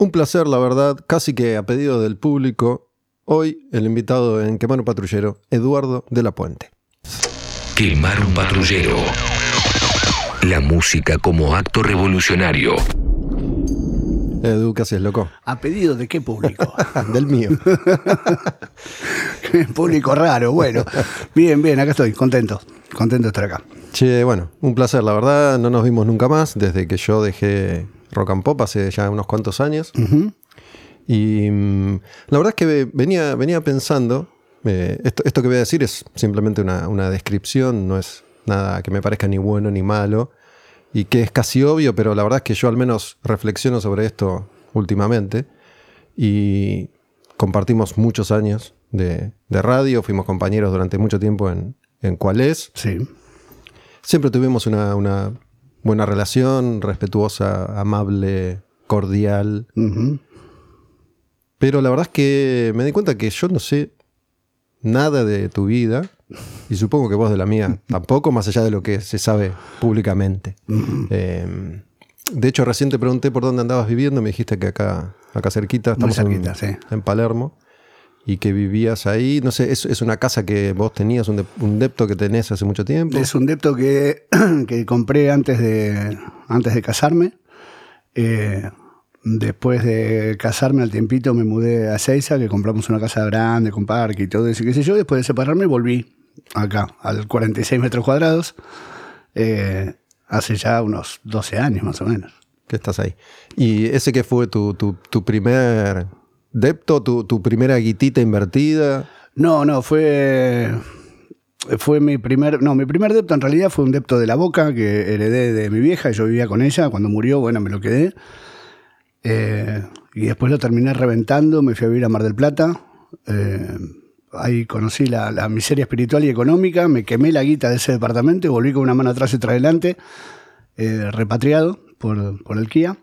Un placer, la verdad, casi que a pedido del público. Hoy el invitado en Quemar un Patrullero, Eduardo de la Puente. Quemar un patrullero. La música como acto revolucionario. Edu, ¿qué haces, loco? ¿A pedido de qué público? Del mío. público raro, bueno. Bien, bien, acá estoy, contento. Contento de estar acá. Che, bueno, un placer, la verdad. No nos vimos nunca más desde que yo dejé rock and pop hace ya unos cuantos años. Y mm, la verdad es que venía, venía pensando, eh, esto, esto que voy a decir es simplemente una, una descripción, no es nada que me parezca ni bueno ni malo, y que es casi obvio, pero la verdad es que yo al menos reflexiono sobre esto últimamente, y compartimos muchos años de, de radio, fuimos compañeros durante mucho tiempo en, en Cuál es. Sí. Siempre tuvimos una, una buena relación, respetuosa, amable, cordial. Pero la verdad es que me di cuenta que yo no sé nada de tu vida y supongo que vos de la mía tampoco, más allá de lo que se sabe públicamente. Eh, de hecho, recién te pregunté por dónde andabas viviendo, me dijiste que acá, acá cerquita, estamos en- cerquita, sí. en, Palermo, y que vivías ahí. No sé, es, es una casa que vos tenías, un, de- un depto que tenés hace mucho tiempo. Es un depto que, que compré antes de, antes de casarme. Eh, después de casarme al tiempito me mudé a Seiza, que compramos una casa grande con parque y todo eso, qué sé yo. Después de separarme volví acá, al 46 metros cuadrados, eh, hace ya unos 12 años más o menos. que estás ahí. ¿Y ese que fue tu, tu, tu primer depto, tu, tu primera guitita invertida? No, no, fue. Fue mi primer. No, mi primer depto en realidad fue un depto de la boca que heredé de mi vieja. Yo vivía con ella. Cuando murió, bueno, me lo quedé. Eh, y después lo terminé reventando. Me fui a vivir a Mar del Plata. Eh, ahí conocí la, la miseria espiritual y económica. Me quemé la guita de ese departamento volví con una mano atrás y otra adelante. eh, repatriado por, por el Kia.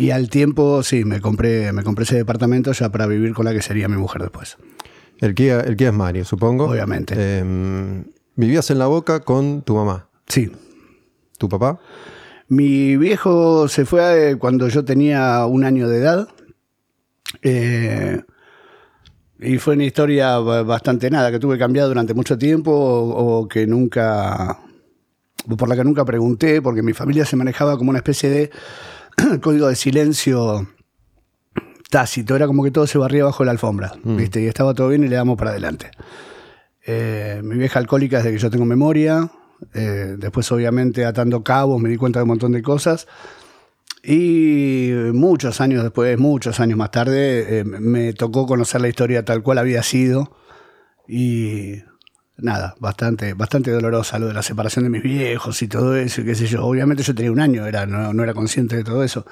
Y al tiempo, sí, me compré, me compré ese departamento ya para vivir con la que sería mi mujer después. El Kia, el Kia es Mario, supongo. Obviamente. Eh, vivías en la boca con tu mamá, Sí. tu papá. Mi viejo se fue eh, cuando yo tenía un año de edad. Eh, y fue una historia ba- bastante nada, que tuve cambiado durante mucho tiempo o, o que nunca. por la que nunca pregunté, porque mi familia se manejaba como una especie de código de silencio tácito. Era como que todo se barría bajo la alfombra, ¿viste? Y estaba todo bien y le damos para adelante. Eh, mi vieja alcohólica desde que yo tengo memoria. Eh, después, obviamente, atando cabos, me di cuenta de un montón de cosas. Y muchos años después, muchos años más tarde, eh, me tocó conocer la historia tal cual había sido. Y nada, bastante, bastante dolorosa lo de la separación de mis viejos y todo eso, y qué sé yo. Obviamente yo tenía un año, era, no, no era consciente de todo eso.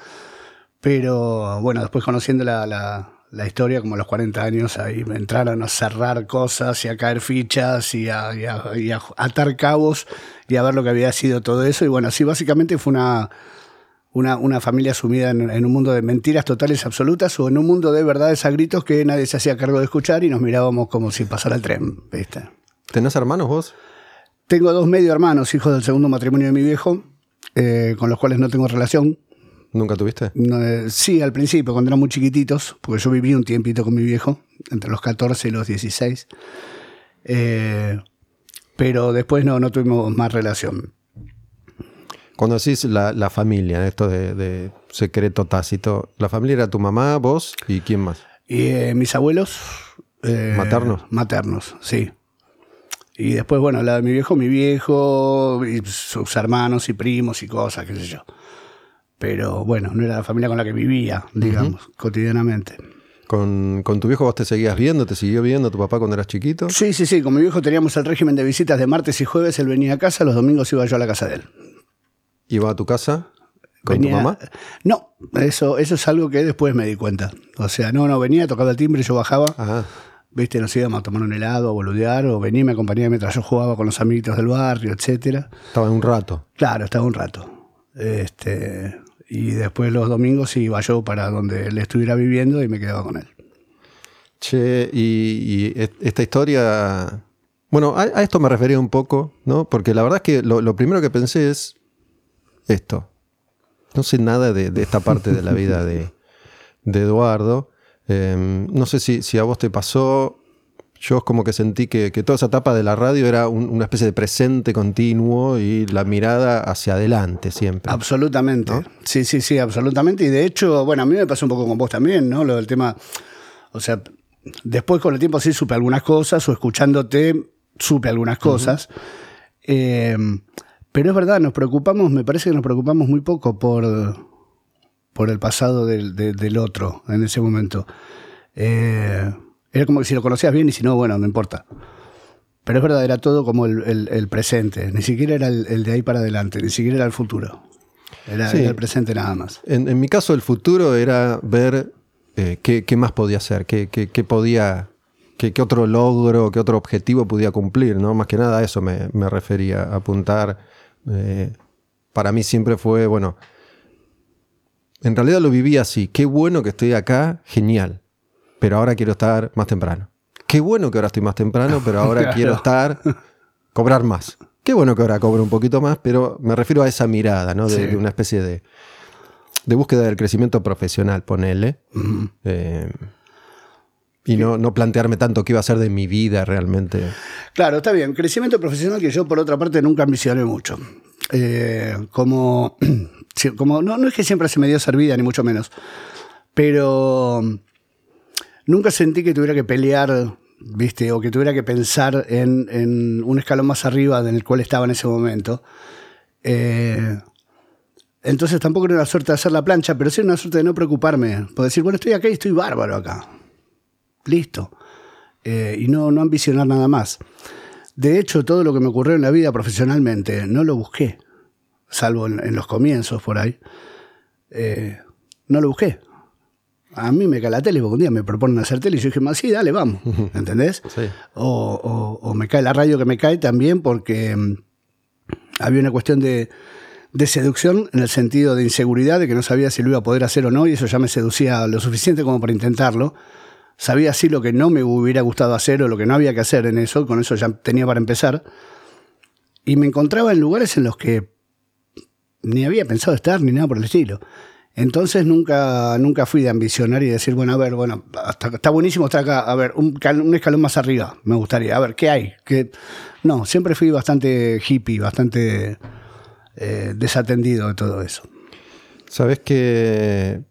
Pero bueno, después conociendo la, la- la historia, como los 40 años, ahí me entraron a cerrar cosas y a caer fichas y a, y a- y a atar cabos y a ver lo que había sido todo eso. Y bueno, así básicamente fue una, una, una familia sumida en, en un mundo de mentiras totales absolutas o en un mundo de verdades a gritos que nadie se hacía cargo de escuchar y nos mirábamos como si pasara el tren, ¿viste? ¿Tenés hermanos vos? Tengo dos medio hermanos, hijos del segundo matrimonio de mi viejo, eh, con los cuales no tengo relación. ¿Nunca tuviste? No, eh, sí, al principio, cuando eran muy chiquititos, porque yo viví un tiempito con mi viejo, entre los 14 y los 16. Eh, pero después no, no tuvimos más relación. Cuando decís la, la familia, esto de, de secreto tácito, ¿la familia era tu mamá, vos y quién más? Y mis abuelos. ¿Maternos? Maternos, sí. Y después, bueno, la de mi viejo, mi viejo, y sus hermanos y primos y cosas, qué sé yo. Pero bueno, no era la familia con la que vivía, digamos, cotidianamente. ¿Con, con tu viejo vos te seguías viendo? ¿Te siguió viendo tu papá cuando eras chiquito? Sí, sí, sí. Con mi viejo teníamos el régimen de visitas de martes y jueves. Él venía a casa, los domingos iba yo a la casa de él. ¿Iba a tu casa con Venía- tu mamá? No, eso, eso es algo que después me di cuenta. O sea, no, no, venía, tocaba el timbre, yo bajaba. Ah, Viste, nos íbamos a tomar un helado, a boludear, o venía y me acompañaba mientras yo jugaba con los amiguitos del barrio, etcétera. estaba un rato. Claro, estaba un rato. Este, y después los domingos iba yo para donde él estuviera viviendo y me quedaba con él. Che, y, esta historia. Bueno, a, a esto me refería un poco, ¿no? Porque la verdad es que lo, lo primero que pensé es esto. no sé nada de, de esta parte de la vida de, de Eduardo. Eh, no sé si, si a vos te pasó. Yo como que sentí que, que toda esa etapa de la radio era un- una especie de presente continuo y la mirada hacia adelante siempre. Absolutamente. Sí, sí, sí, absolutamente. Y de hecho, bueno, a mí me pasó un poco con vos también, ¿no? Lo del tema. O sea, después con el tiempo sí supe algunas cosas, o escuchándote supe algunas cosas. Eh, pero es verdad, nos preocupamos, me parece que nos preocupamos muy poco por, por el pasado del, de- del otro en ese momento. Eh, era como que si lo conocías bien y si no, bueno, no importa. Pero es verdad, era todo como el, el- el presente. Ni siquiera era el, el de ahí para adelante, ni siquiera era el futuro. Era, Sí. era el presente nada más. En, en mi caso, el futuro era ver eh, qué, qué más podía hacer, qué, qué- qué podía, qué, qué otro logro, qué otro objetivo podía cumplir, ¿no? Más que nada a eso me, me refería, a apuntar. eh, para mí siempre fue, bueno, en realidad lo viví así. Qué bueno que estoy acá, genial. Pero ahora quiero estar más temprano. Qué bueno que ahora estoy más temprano, pero ahora Claro. quiero estar, cobrar más. Qué bueno que ahora cobro un poquito más, pero me refiero a esa mirada, ¿no? De, Sí. de una especie de, de búsqueda del crecimiento profesional, ponele. Eh, y no, no plantearme tanto qué iba a ser de mi vida realmente. Claro, está bien. Crecimiento profesional que yo, por otra parte, nunca ambicioné mucho. Eh, como, como no, no es que siempre se me dio servida, ni mucho menos. Pero nunca sentí que tuviera que pelear, ¿viste? O que tuviera que pensar en, en un escalón más arriba del cual estaba en ese momento. Eh, entonces tampoco era una suerte de hacer la plancha, pero sí era una suerte de no preocuparme. Por decir, bueno, estoy acá y estoy bárbaro acá. Listo. Eh, y no, no ambicionar nada más. De hecho, todo lo que me ocurrió en la vida profesionalmente no lo busqué, salvo en, en los comienzos por ahí. Eh, no lo busqué. A mí me cae la tele, porque un día me proponen hacer tele y yo dije, más sí, dale, vamos. ¿Entendés? Sí. O, o- o me cae la radio que me cae también porque mm, había una cuestión de, de seducción en el sentido de inseguridad, de que no sabía si lo iba a poder hacer o no, y eso ya me seducía lo suficiente como para intentarlo. Sabía así lo que no me hubiera gustado hacer o lo que no había que hacer en eso, con eso ya tenía para empezar. Y me encontraba en lugares en los que ni había pensado estar ni nada por el estilo. Entonces nunca, nunca fui de ambicionar y decir, bueno, a ver, bueno, está buenísimo estar acá, a ver, un, un escalón más arriba, me gustaría, a ver, ¿qué hay? ¿Qué? No, siempre fui bastante hippie, bastante eh, desatendido de todo eso. Sabes que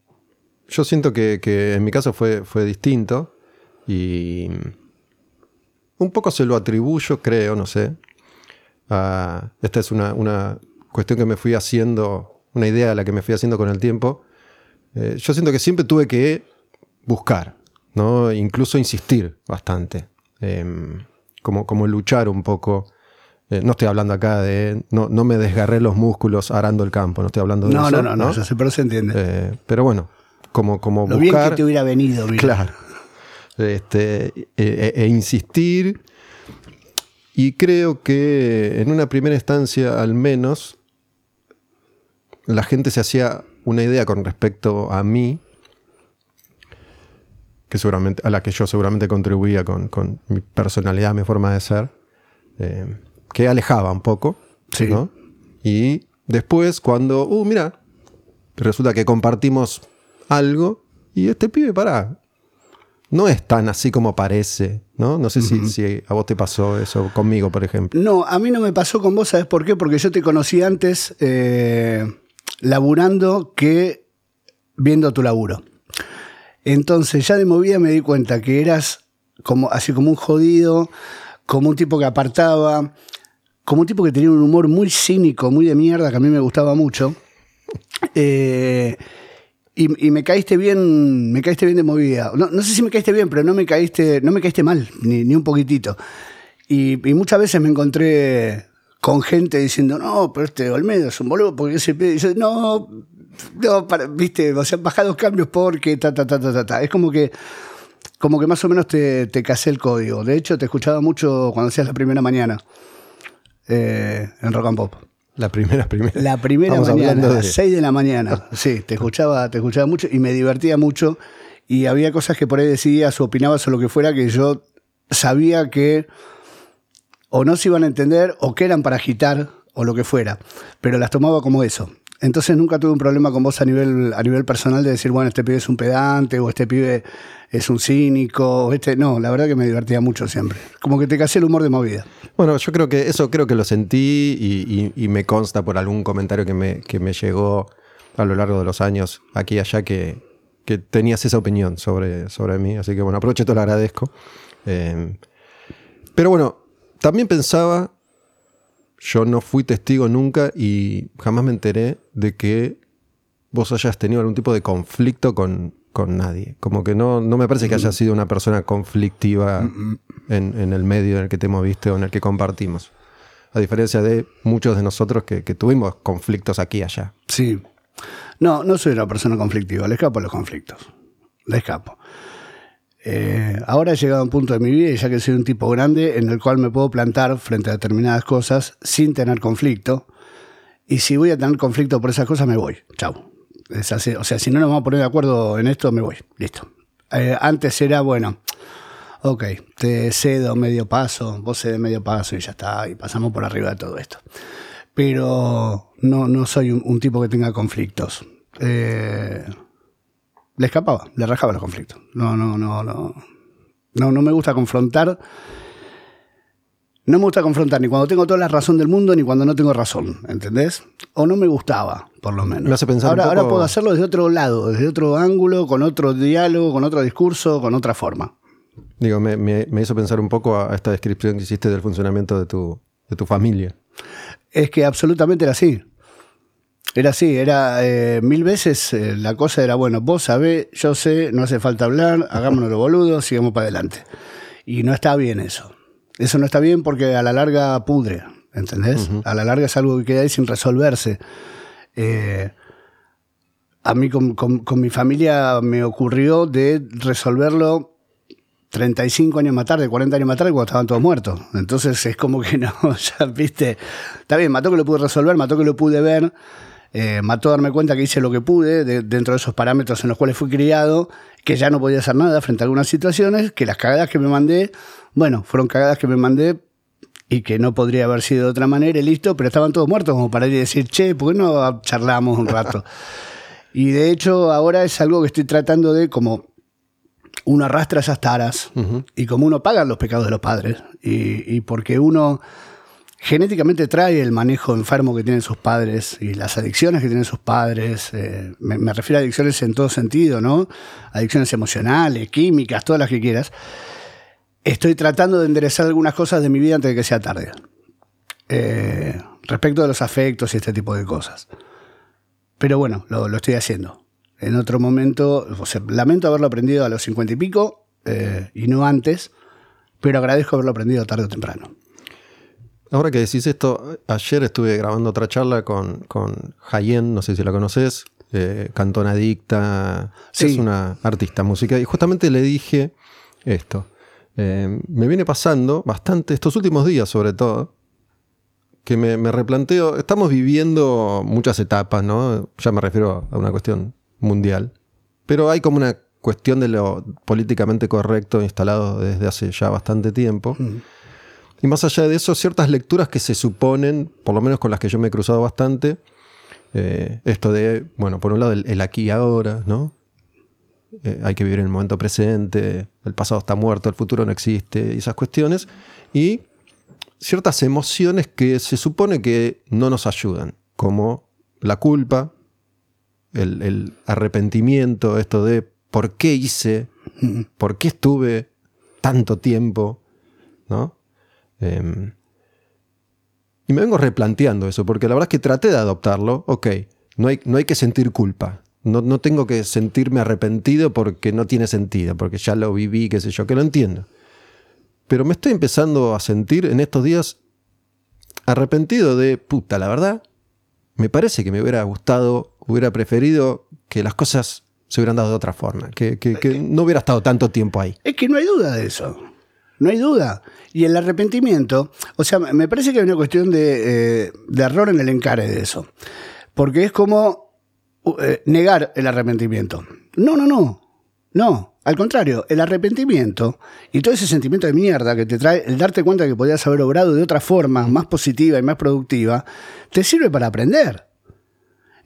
yo siento que, que en mi caso fue, fue distinto y un poco se lo atribuyo, creo, no sé. a- esta es una, una cuestión que me fui haciendo, una idea a la que me fui haciendo con el tiempo. Eh, yo siento que siempre tuve que buscar, ¿no? incluso insistir bastante, Em, como, como luchar un poco. Eh, no estoy hablando acá de. No, no me desgarré los músculos arando el campo, no estoy hablando de No, eso. no, no, no, sé, pero se entiende. Eh, pero bueno, como, como lo bien buscar. que te hubiera venido, mira. Claro. Este, e, e- e insistir. Y creo que en una primera instancia, al menos, la gente se hacía una idea con respecto a mí, que seguramente, a la que yo seguramente contribuía con, con mi personalidad, mi forma de ser, eh, que alejaba un poco. Sí. ¿no? Y después, cuando, uh, mira, resulta que compartimos algo y este pibe, pará, no es tan así como parece, ¿no? No sé si, si a vos te pasó eso conmigo, por ejemplo. No, a mí no me pasó con vos, ¿sabes por qué? Porque yo te conocí antes eh, laburando que viendo tu laburo. Entonces ya de movida me di cuenta que eras como, así como un jodido, como un tipo que apartaba, como un tipo que tenía un humor muy cínico, muy de mierda, que a mí me gustaba mucho. Eh, y, me caíste bien, me caíste bien de movida. No, sé si me caíste bien, pero no me caíste, no me caíste mal, ni, ni un poquitito. Y, muchas veces me encontré con gente diciendo, no, pero este Olmedo es un boludo, porque ese pibe-". Y yo, no, no, viste, o sea, baja los cambios porque ta, ta, ta, ta, ta, ta. Es como que, como que más o menos te, te casé el código. De hecho, te escuchaba mucho cuando hacías la primera mañana eh, en Rock and Pop. La primera, primera. La primera mañana, a las de- 6 de la mañana. Sí, te escuchaba, te escuchaba mucho y me divertía mucho. Y había cosas que por ahí decías o opinabas o lo que fuera que yo sabía que o no se iban a entender o que eran para agitar o lo que fuera. Pero las tomaba como eso. Entonces nunca tuve un problema con vos a nivel, a nivel personal de decir, bueno, este pibe es un pedante o este pibe es un cínico. Este, no, la verdad que me divertía mucho siempre. Como que te casé el humor de movida. Bueno, yo creo que eso creo que lo sentí y, me consta por algún comentario que me, que me llegó a lo largo de los años aquí y allá que, que tenías esa opinión sobre, sobre mí. Así que bueno, aprovecho, te lo agradezco. Eh, pero bueno, también pensaba yo no fui testigo nunca y jamás me enteré de que vos hayas tenido algún tipo de conflicto con, nadie. Como que no, no me parece que hayas sido una persona conflictiva en, el medio en el que te moviste o en el que compartimos. A diferencia de muchos de nosotros que, que tuvimos conflictos aquí y allá. Sí. No, no soy una persona conflictiva, le escapo a los conflictos. Le escapo. Eh, ahora he llegado a un punto de mi vida, ya que soy un tipo grande, en el cual me puedo plantar frente a determinadas cosas sin tener conflicto. Y si voy a tener conflicto por esas cosas, me voy. Chau. O sea, si no nos vamos a poner de acuerdo en esto, me voy. Listo. Eh, antes era, bueno, ok, te cedo medio paso, vos cedes medio paso y ya está, y pasamos por arriba de todo esto. Pero no, no soy un, tipo que tenga conflictos. Eh, le escapaba, le rajaba los conflictos. No, no, no, no. No, no me gusta confrontar. No me gusta confrontar ni cuando tengo toda la razón del mundo ni cuando no tengo razón, ¿entendés? O no me gustaba, por lo menos. Me hace pensar ahora, un ahora puedo hacerlo desde otro lado, desde otro ángulo, con otro diálogo, con otro discurso, con otra forma. Digo, me, me, hizo pensar un poco a esta descripción que hiciste del funcionamiento de tu, de tu familia. Es que absolutamente era así. Era así, era eh, mil veces eh, la cosa era, bueno, vos sabés, yo sé, no hace falta hablar, hagámonos los boludos, sigamos para adelante. Y no está bien eso. Eso no está bien porque a la larga pudre, ¿entendés? A la larga es algo que queda ahí sin resolverse. Eh, a mí con, con, mi familia me ocurrió de resolverlo 35 años más tarde, 40 años más tarde, cuando estaban todos muertos. Entonces es como que no, ya viste, está bien, mató que lo pude resolver, mató que lo pude ver, eh, mató darme cuenta que hice lo que pude dentro de esos parámetros en los cuales fui criado, que ya no podía hacer nada frente a algunas situaciones, que las cagadas que me mandé, bueno, fueron cagadas que me mandé y que no podría haber sido de otra manera y listo, pero estaban todos muertos como para ir y decir, che, ¿por qué no charlamos un rato? y de hecho ahora es algo que estoy tratando de como uno arrastra esas taras y como uno paga los pecados de los padres y porque uno genéticamente trae el manejo enfermo que tienen sus padres y las adicciones que tienen sus padres. Eh, me, refiero a adicciones en todo sentido, ¿no? Adicciones emocionales, químicas, todas las que quieras. Estoy tratando de enderezar algunas cosas de mi vida antes de que sea tarde. Eh, respecto de los afectos y este tipo de cosas. Pero bueno, lo, estoy haciendo. En otro momento, lamento haberlo aprendido a los cincuenta y pico eh, y no antes, pero agradezco haberlo aprendido tarde o temprano. Ahora que decís esto, ayer estuve grabando otra charla con, con Hayen, no sé si la conoces, eh, Cantona Adicta, es una artista música, y justamente le dije esto. Eh, me viene pasando bastante, estos últimos días sobre todo, que me, me, replanteo, estamos viviendo muchas etapas, ¿no? Ya me refiero a una cuestión mundial, pero hay como una cuestión de lo políticamente correcto instalado desde hace ya bastante tiempo. Mm. Y más allá de eso, ciertas lecturas que se suponen, por lo menos con las que yo me he cruzado bastante, eh, esto de, bueno, por un lado el, aquí y ahora, ¿no? Eh, hay que vivir en el momento presente, el pasado está muerto, el futuro no existe, y esas cuestiones, y ciertas emociones que se supone que no nos ayudan, como la culpa, el, el arrepentimiento, esto de por qué hice, por qué estuve tanto tiempo, ¿no? Em, y me vengo replanteando eso, porque la verdad es que traté de adoptarlo. Ok, no hay, no hay que sentir culpa. No, no, tengo que sentirme arrepentido porque no tiene sentido, porque ya lo viví, qué sé yo, que lo entiendo. Pero me estoy empezando a sentir en estos días arrepentido de, puta, la verdad, me parece que me hubiera gustado, hubiera preferido que las cosas se hubieran dado de otra forma, que, que no hubiera estado tanto tiempo ahí. Es que no hay duda de eso. No hay duda. Y el arrepentimiento, o sea, me parece que hay una cuestión de, eh, error en el encare de eso. Porque es como eh, negar el arrepentimiento. No, no, no. No. Al contrario, el arrepentimiento y todo ese sentimiento de mierda que te trae el darte cuenta que podías haber obrado de otra forma más positiva y más productiva, te sirve para aprender.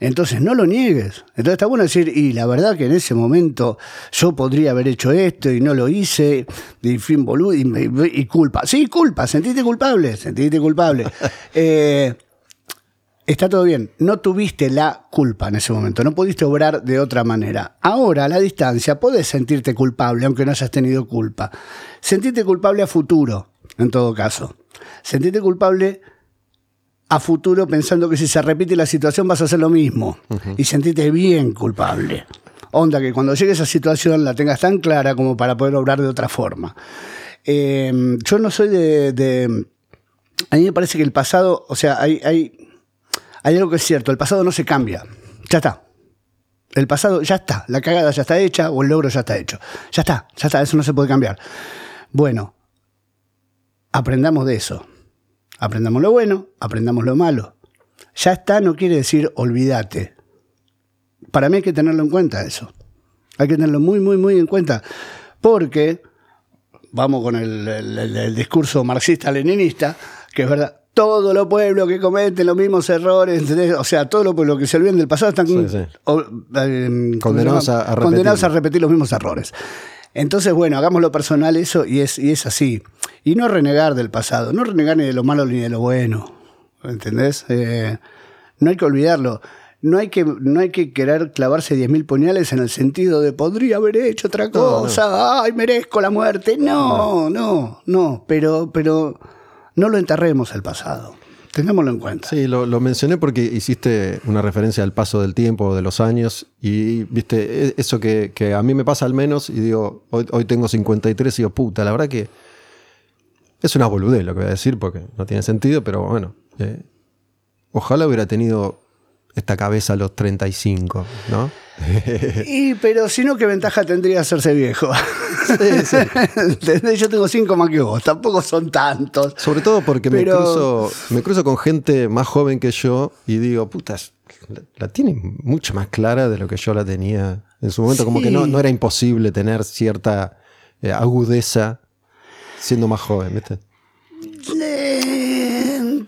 Entonces no lo niegues. Entonces está bueno decir, y la verdad que en ese momento yo podría haber hecho esto y no lo hice, y fin boludo, y, y culpa. Sí, culpa, sentiste culpable, sentiste culpable. eh, está todo bien, no tuviste la culpa en ese momento, no pudiste obrar de otra manera. Ahora, a la distancia, podés sentirte culpable, aunque no hayas tenido culpa. Sentirte culpable a futuro, en todo caso. Sentirte culpable a futuro pensando que si se repite la situación vas a hacer lo mismo. Y sentirte bien culpable. Onda, que cuando llegue esa situación la tengas tan clara como para poder obrar de otra forma. Eh, yo no soy de, de, A mí me parece que el pasado, o sea, hay, hay hay algo que es cierto, el pasado no se cambia. Ya está. El pasado ya está, la cagada ya está hecha o el logro ya está hecho. Ya está, ya está, eso no se puede cambiar. Bueno, aprendamos de eso. Aprendamos lo bueno, aprendamos lo malo. Ya está no quiere decir olvídate. Para mí hay que tenerlo en cuenta eso. Hay que tenerlo muy, muy, muy en cuenta. Porque, vamos con el, el, el discurso marxista-leninista, que es verdad, todos los pueblos que cometen los mismos errores, ¿entendés? o sea, todos los pueblos que se olvidan del pasado están sí, sí. O, eh, condenados, a, a condenados a repetir los mismos errores. Entonces, bueno, hagamos lo personal eso y es, y es así. Y no renegar del pasado, no renegar ni de lo malo ni de lo bueno, ¿entendés? Eh, no hay que olvidarlo. No hay que, no hay que querer clavarse 10.000 puñales en el sentido de podría haber hecho otra cosa, no. ay, merezco la muerte. No, no, no, pero, pero no lo enterremos el pasado. Tengámoslo en cuenta. Sí, lo, mencioné porque hiciste una referencia al paso del tiempo, de los años, y viste, e, eso que, a mí me pasa al menos, y digo, hoy, hoy, tengo 53 y digo, puta, la verdad que es una boludez lo que voy a decir porque no tiene sentido, pero bueno, eh, ojalá hubiera tenido esta cabeza a los 35, ¿no? y, pero si no, ¿qué ventaja tendría hacerse viejo? Sí, sí. Yo tengo cinco más que vos, tampoco son tantos. Sobre todo porque pero... me, cruzo, me cruzo con gente más joven que yo y digo, putas, la, la tiene mucho más clara de lo que yo la tenía en su momento. Sí. Como que no, no, era imposible tener cierta eh, agudeza siendo más joven, ¿viste?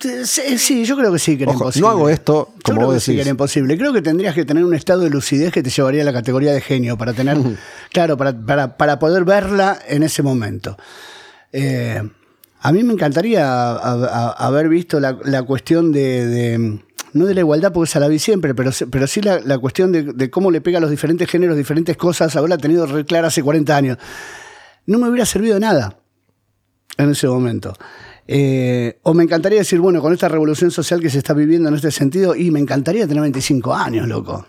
Sí, yo creo que sí que era Ojo, imposible. No hago esto como yo creo vos que decís. sí que era imposible. Creo que tendrías que tener un estado de lucidez que te llevaría a la categoría de genio para tener, claro, para, para, para, poder verla en ese momento. Eh, a mí me encantaría a, a, haber visto la, la cuestión de, de, no de la igualdad, porque esa la vi siempre, pero, pero sí la, la cuestión de, de, cómo le pega a los diferentes géneros diferentes cosas, haberla tenido re clara hace 40 años. No me hubiera servido de nada en ese momento. Eh, o me encantaría decir, bueno, con esta revolución social que se está viviendo en este sentido, y me encantaría tener 25 años, loco.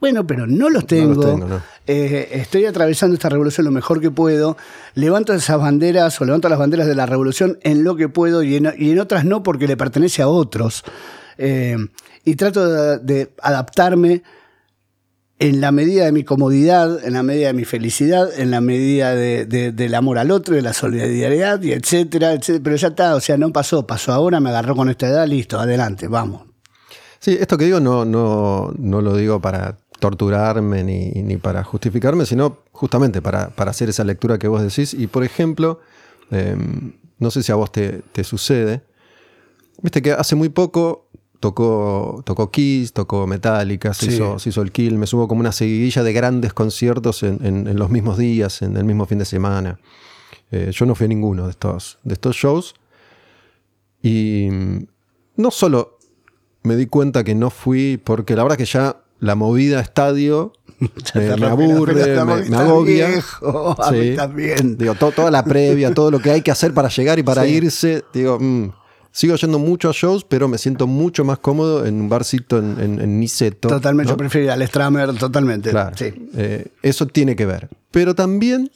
Bueno, pero no los tengo. No los tengo no. Eh, estoy atravesando esta revolución lo mejor que puedo. Levanto esas banderas o levanto las banderas de la revolución en lo que puedo y en, y en otras no porque le pertenece a otros. Eh, y trato de, de adaptarme en la medida de mi comodidad, en la medida de mi felicidad, en la medida de, de, del amor al otro, de la solidaridad, y etcétera, etcétera. Pero ya está, o sea, no pasó, pasó ahora, me agarró con esta edad, listo, adelante, vamos. Sí, esto que digo no, lo digo para torturarme ni, para justificarme, sino justamente para, hacer esa lectura que vos decís. Y por ejemplo, eh, no sé si a vos te sucede, viste que hace muy poco tocó, tocó Kiss, tocó Metallica, se, sí. hizo, se hizo el Kill, me subo como una seguidilla de grandes conciertos en, en, en los mismos días, en el mismo fin de semana. Eh, yo no fui a ninguno de estos, de estos shows. Y no solo me di cuenta que no fui, porque la verdad que ya la movida estadio me, me, aburre, me, me agobia. Viejo, sí. también. Digo, to, toda la previa, todo lo que hay que hacer para llegar y para sí. irse, digo, mmm, Sigo yendo mucho a shows, pero me siento mucho más cómodo en un barcito en, en, en Niceto. Totalmente, ¿no? yo prefiero al Stramer, totalmente. Claro, sí. eh, eso tiene que ver. Pero también,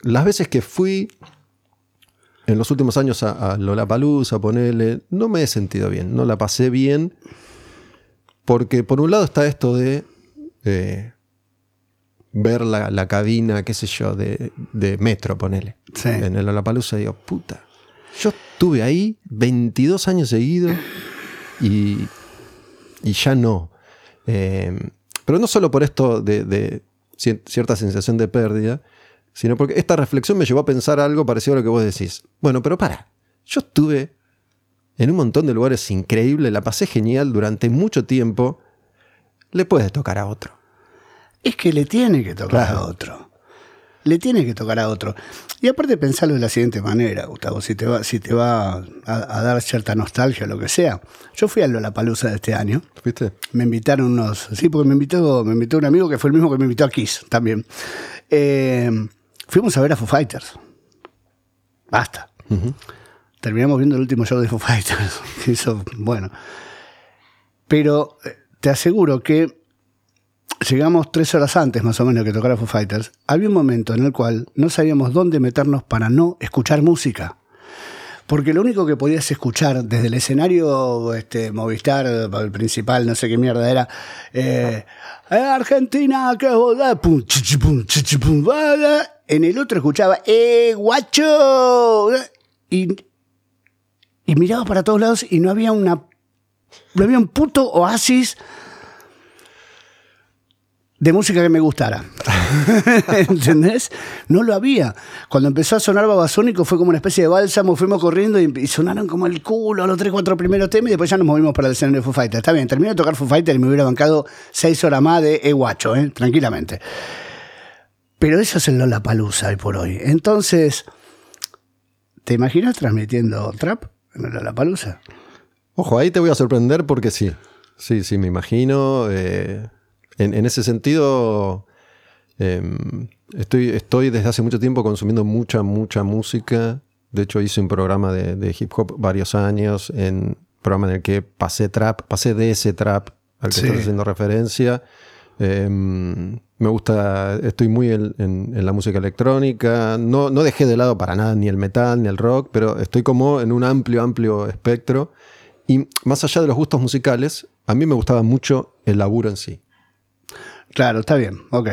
las veces que fui en los últimos años a, a Lollapalooza, ponele, no me he sentido bien, no la pasé bien, porque por un lado está esto de eh, ver la, la, cabina, qué sé yo, de, de metro, ponele. Sí. En el Lollapalooza digo, puta, yo estuve ahí 22 años seguidos y, y ya no. Eh, pero no solo por esto de, de, cierta sensación de pérdida, sino porque esta reflexión me llevó a pensar algo parecido a lo que vos decís. Bueno, pero para, yo estuve en un montón de lugares increíbles, la pasé genial durante mucho tiempo le puede tocar a otro. Es que le tiene que tocar a otro. Le tiene que tocar a otro. Y aparte pensarlo de la siguiente manera, Gustavo, si te va, si te va a, dar cierta nostalgia o lo que sea. Yo fui a Lollapalooza de este año. ¿Viste? Me invitaron unos, sí, porque me invitó, me invitó un amigo que fue el mismo que me invitó a Kiss también. Eh, fuimos a ver a Foo Fighters. Basta. Terminamos viendo el último show de Foo Fighters. Eso, bueno. Pero eh, te aseguro que llegamos tres horas antes más o menos que tocara Foo Fighters, había un momento en el cual no sabíamos dónde meternos para no escuchar música. Porque lo único que podías escuchar desde el escenario este, Movistar, el principal, no sé qué mierda era, eh, eh Argentina, que pum, pum, pum, en el otro escuchaba, ¡eh, guacho! Y, y miraba para todos lados y no había una, no había un puto oasis de música que me gustara. ¿Entendés? No lo había. Cuando empezó a sonar Babasónico fue como una especie de bálsamo, fuimos corriendo y, sonaron como el culo los tres, cuatro primeros temas y después ya nos movimos para el escenario de Foo Fighters. Está bien, terminé de tocar Foo Fighters y me hubiera bancado seis horas más de E guacho, ¿eh? tranquilamente. Pero eso es el Lollapalooza hoy por hoy. Entonces, ¿te imaginas transmitiendo trap en el Lollapalooza? Ojo, ahí te voy a sorprender porque sí. Sí, sí, me imagino. Eh en, ese sentido, em, estoy, estoy desde hace mucho tiempo consumiendo mucha, mucha música. De hecho, hice un programa de, hip hop varios años, en programa en el que pasé trap, pasé de ese trap al que estoy haciendo referencia. Em, me gusta, estoy muy en, la música electrónica. No, no, dejé de lado para nada ni el metal ni el rock, pero estoy como en un amplio, amplio espectro. Y más allá de los gustos musicales, a mí me gustaba mucho el laburo en sí. Claro, está bien, ok.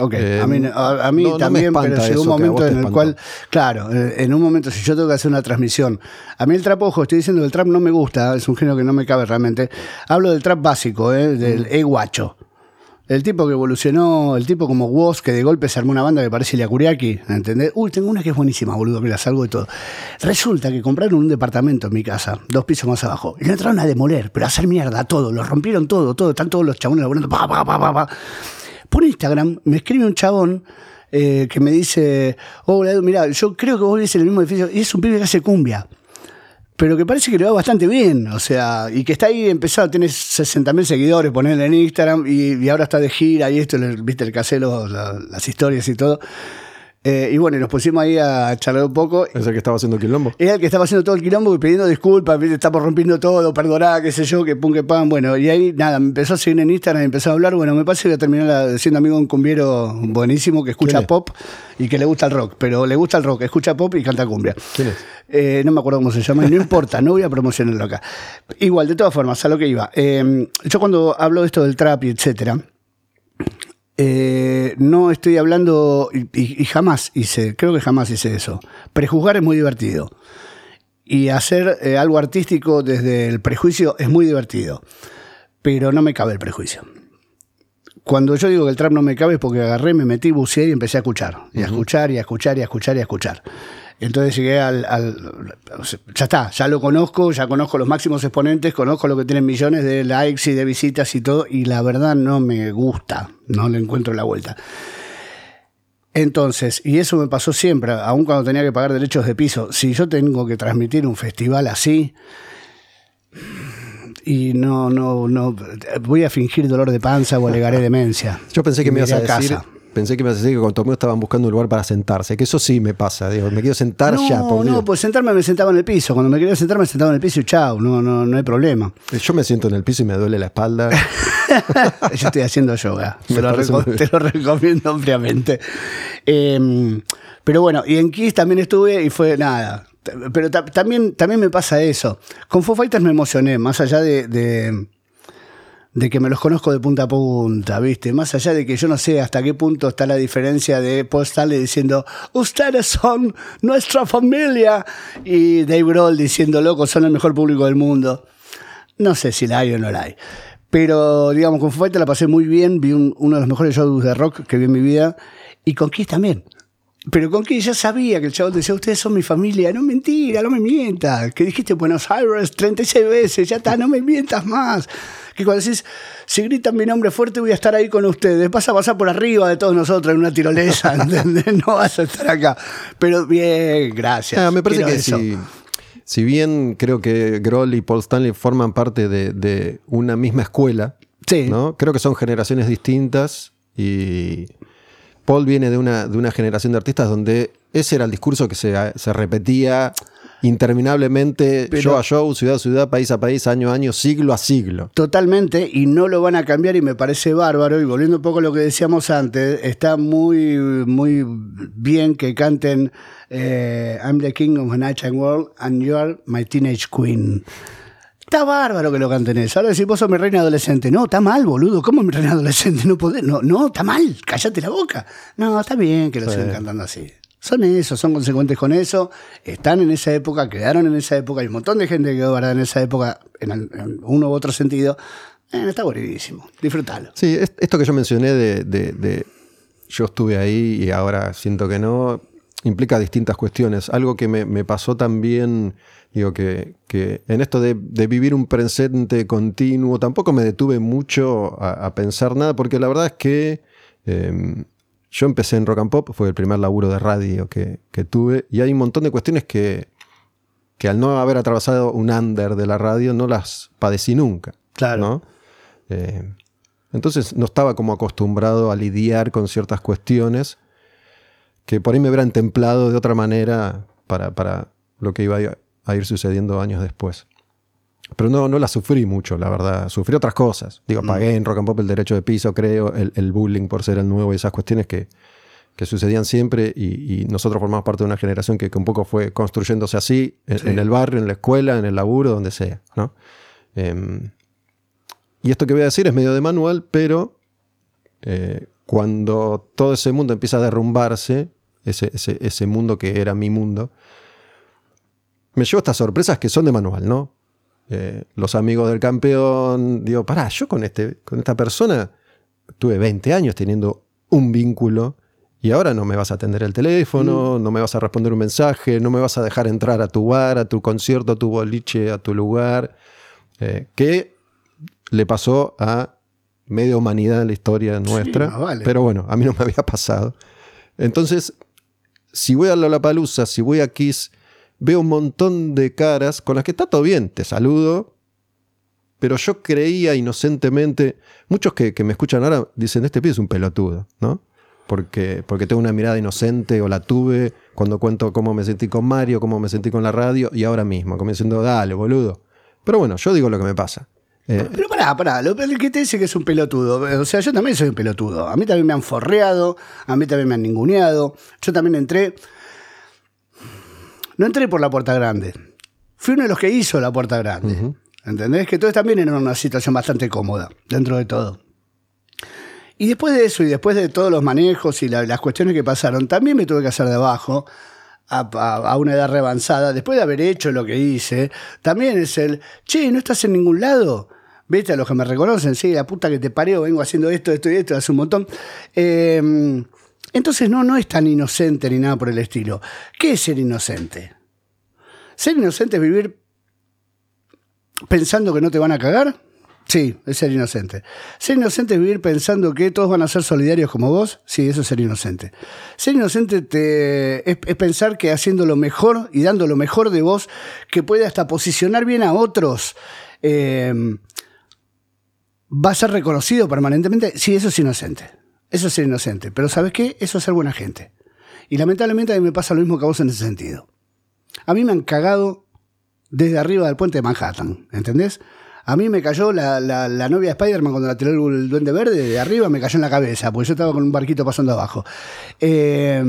Ok, a mí, eh, también, pero llegó un momento en el cual, claro, eh, en un momento, si yo tengo que hacer una transmisión, a mí el trap, ojo, estoy diciendo que el trap no me gusta, es un género que no me cabe realmente. Hablo del trap básico, eh, del mm. e-guacho. El tipo que evolucionó, el tipo como Woz, que de golpe se armó una banda que parece Iliacuriaki, ¿entendés? Uy, tengo una que es buenísima, boludo, mira, salgo de todo. Resulta que compraron un departamento en mi casa, dos pisos más abajo, y lo entraron a demoler, pero a hacer mierda, todo, lo rompieron todo, todo, están todos los chabones laburando, pa, pa, pa, pa. Por Instagram me escribe un chabón eh, que me dice, hola, mira, yo creo que vos vivís en el mismo edificio, y es un pibe que hace cumbia pero que parece que le va bastante bien, o sea, y que está ahí empezado, tiene 60.000 seguidores, ponerle en Instagram, y, ahora está de gira y esto, viste el casero, las historias y todo. Eh, y bueno, y nos pusimos ahí a charlar un poco. ¿Es el que estaba haciendo quilombo? Es el que estaba haciendo todo el quilombo y pidiendo disculpas, estamos rompiendo todo, perdoná, qué sé yo, que pum, que pan. Bueno, y ahí nada, me empezó a seguir en Instagram, y empezó a hablar. Bueno, me parece que voy a terminar siendo amigo de un cumbiero buenísimo que escucha pop y que le gusta el rock, pero le gusta el rock, escucha pop y canta cumbia. ¿Quién es? Eh, no me acuerdo cómo se llama y no importa, no voy a promocionarlo acá. Igual, de todas formas, a lo que iba. Eh, yo cuando hablo de esto del trap y etcétera, eh, no estoy hablando, y, jamás hice, creo que jamás hice eso. Prejuzgar es muy divertido. Y hacer eh, algo artístico desde el prejuicio es muy divertido. Pero no me cabe el prejuicio. Cuando yo digo que el trap no me cabe es porque agarré, me metí, buceé y empecé a escuchar. Y a escuchar, y a escuchar, y a escuchar, y a escuchar. Entonces llegué al, Ya está, ya lo conozco, ya conozco los máximos exponentes, conozco lo que tienen millones de likes y de visitas y todo, y la verdad no me gusta, no le encuentro la vuelta. Entonces, y eso me pasó siempre, aun cuando tenía que pagar derechos de piso, si yo tengo que transmitir un festival así, y no, no, no, voy a fingir dolor de panza o alegaré demencia. Yo pensé que me ibas a decir, casa pensé que me ibas a decir que cuando estaban buscando un lugar para sentarse, que eso sí me pasa, digo, me quiero sentar ya. No, no, pues sentarme me sentaba en el piso, cuando me quería sentar me sentaba en el piso y chao, no, no, no hay problema. Yo me siento en el piso y me duele la espalda. Yo estoy haciendo yoga, te lo, recomiendo ampliamente. Em, pero bueno, y en Kiss también estuve y fue nada. Pero también, también me pasa eso. Con Foo Fighters me emocioné, más allá de de que me los conozco de punta a punta, ¿viste? Más allá de que yo no sé hasta qué punto está la diferencia de postarle diciendo, ustedes son nuestra familia, y Dave Grohl diciendo, loco, son el mejor público del mundo. No sé si la hay o no la hay. Pero, digamos, con Foo la pasé muy bien, vi uno de los mejores shows de rock que vi en mi vida, y con Kiss también. Pero con que ya sabía que el chavo decía, ustedes son mi familia, no mentira, no me mientas. Que dijiste Buenos Aires 36 veces, ya está, no me mientas más. Que cuando decís, si gritan mi nombre fuerte voy a estar ahí con ustedes. Vas a pasar por arriba de todos nosotros en una tirolesa, ¿entendés? No vas a estar acá. Pero bien, gracias. Ah, me parece Quiero que eso. si, si bien creo que Grohl y Paul Stanley forman parte de, de una misma escuela, Sí. ¿no? Creo que son generaciones distintas y Paul viene de una, de una generación de artistas donde ese era el discurso que se, se repetía interminablemente, Pero- show a show, ciudad a ciudad, país a país, año a año, siglo a siglo. Totalmente, y no lo van a cambiar y me parece bárbaro. Y volviendo un poco a lo que decíamos antes, está muy, muy bien que canten eh, I'm the King of Nighttime World and You're My Teenage Queen. Está bárbaro que lo canten eso. Ahora decís, vos sos mi reina adolescente. No, está mal, boludo. ¿Cómo mi reina adolescente? No podés. No, no, está mal. Cállate la boca. No, está bien que lo Sí. sigan cantando así. Son eso, son consecuentes con eso. Están en esa época, quedaron en esa época. Hay un montón de gente que quedó varada en esa época, en, en uno u otro sentido. Eh, está buenísimo. Disfrutalo. Sí, es- esto que yo mencioné de, de- de yo estuve ahí y ahora siento que no, implica distintas cuestiones. Algo que me, me pasó también, digo, que, que en esto de, de vivir un presente continuo, tampoco me detuve mucho a, a pensar nada, porque la verdad es que eh, yo empecé en rock and pop, fue el primer laburo de radio que, que tuve, y hay un montón de cuestiones que, que al no haber atravesado un under de la radio no las padecí nunca. Claro. ¿no? Eh, entonces no estaba como acostumbrado a lidiar con ciertas cuestiones que por ahí me hubieran templado de otra manera para, para lo que iba a ir- sucediendo años después. Pero no, no la sufrí mucho, la verdad. Sufrí otras cosas. Digo, pagué en rock and pop el derecho de piso, creo, el, el bullying por ser el nuevo y esas cuestiones que, que sucedían siempre. Y, y nosotros formamos parte de una generación que, que un poco fue construyéndose así, en, Sí. en el barrio, en la escuela, en el laburo, donde sea. ¿no? Em, y esto que voy a decir es medio de manual, pero eh, cuando todo ese mundo empieza a derrumbarse, ese, ese- ese mundo que era mi mundo, me llevo estas sorpresas que son de manual, ¿no? Eh, los amigos del campeón, digo, pará, yo con, este, con esta persona tuve 20 años teniendo un vínculo y ahora no me vas a atender el teléfono, no me vas a responder un mensaje, no me vas a dejar entrar a tu bar, a tu concierto, a tu boliche, a tu lugar. Eh, ¿Qué le pasó a media humanidad en la historia nuestra? vale. Pero bueno, a mí no me había pasado. Entonces, si voy a Lollapalooza, si voy a Kiss, veo un montón de caras con las que está todo bien, te saludo, pero yo creía inocentemente, muchos que, que me escuchan ahora dicen, este pibe es un pelotudo, ¿no? Porque, porque tengo una mirada inocente o la tuve cuando cuento cómo me sentí con Mario, cómo me sentí con la radio y ahora mismo, como diciendo, dale, boludo. Pero bueno, yo digo lo que me pasa. Eh, Pero pará, pará, lo que te dice que es un pelotudo. O sea, yo también soy un pelotudo. A mí también me han forreado, a mí también me han ninguneado. Yo también entré. No entré por la puerta grande. Fui uno de los que hizo la puerta grande. ¿Entendés? Que todos también en una situación bastante cómoda, dentro de todo. Y después de eso, y después de todos los manejos y la- las cuestiones que pasaron, también me tuve que hacer de abajo a una edad reavanzada. Después de haber hecho lo que hice, también es el, che, ¿no estás en ningún lado? ¿Viste? A los que me reconocen, sí, la puta que te parió, vengo haciendo esto, esto y esto hace un montón. Eh, entonces no, no es tan inocente ni nada por el estilo. ¿Qué es ser inocente? Ser inocente es vivir pensando que no te van a cagar. Sí, es ser inocente. Ser inocente es vivir pensando que todos van a ser solidarios como vos. Sí, eso es ser inocente. Ser inocente te, es, pensar que haciendo lo mejor y dando lo mejor de vos, que puede hasta posicionar bien a otros, eh, va a ser reconocido permanentemente. Sí, eso es inocente. Eso es ser inocente. Pero ¿sabes qué? Eso es ser buena gente. Y lamentablemente a mí me pasa lo mismo que a vos en ese sentido. A mí me han cagado desde arriba del puente de Manhattan, ¿entendés? A mí me cayó la, la- novia de Spider-Man cuando la tiró el, duende verde, de arriba me cayó en la cabeza, porque yo estaba con un barquito pasando abajo. Eh,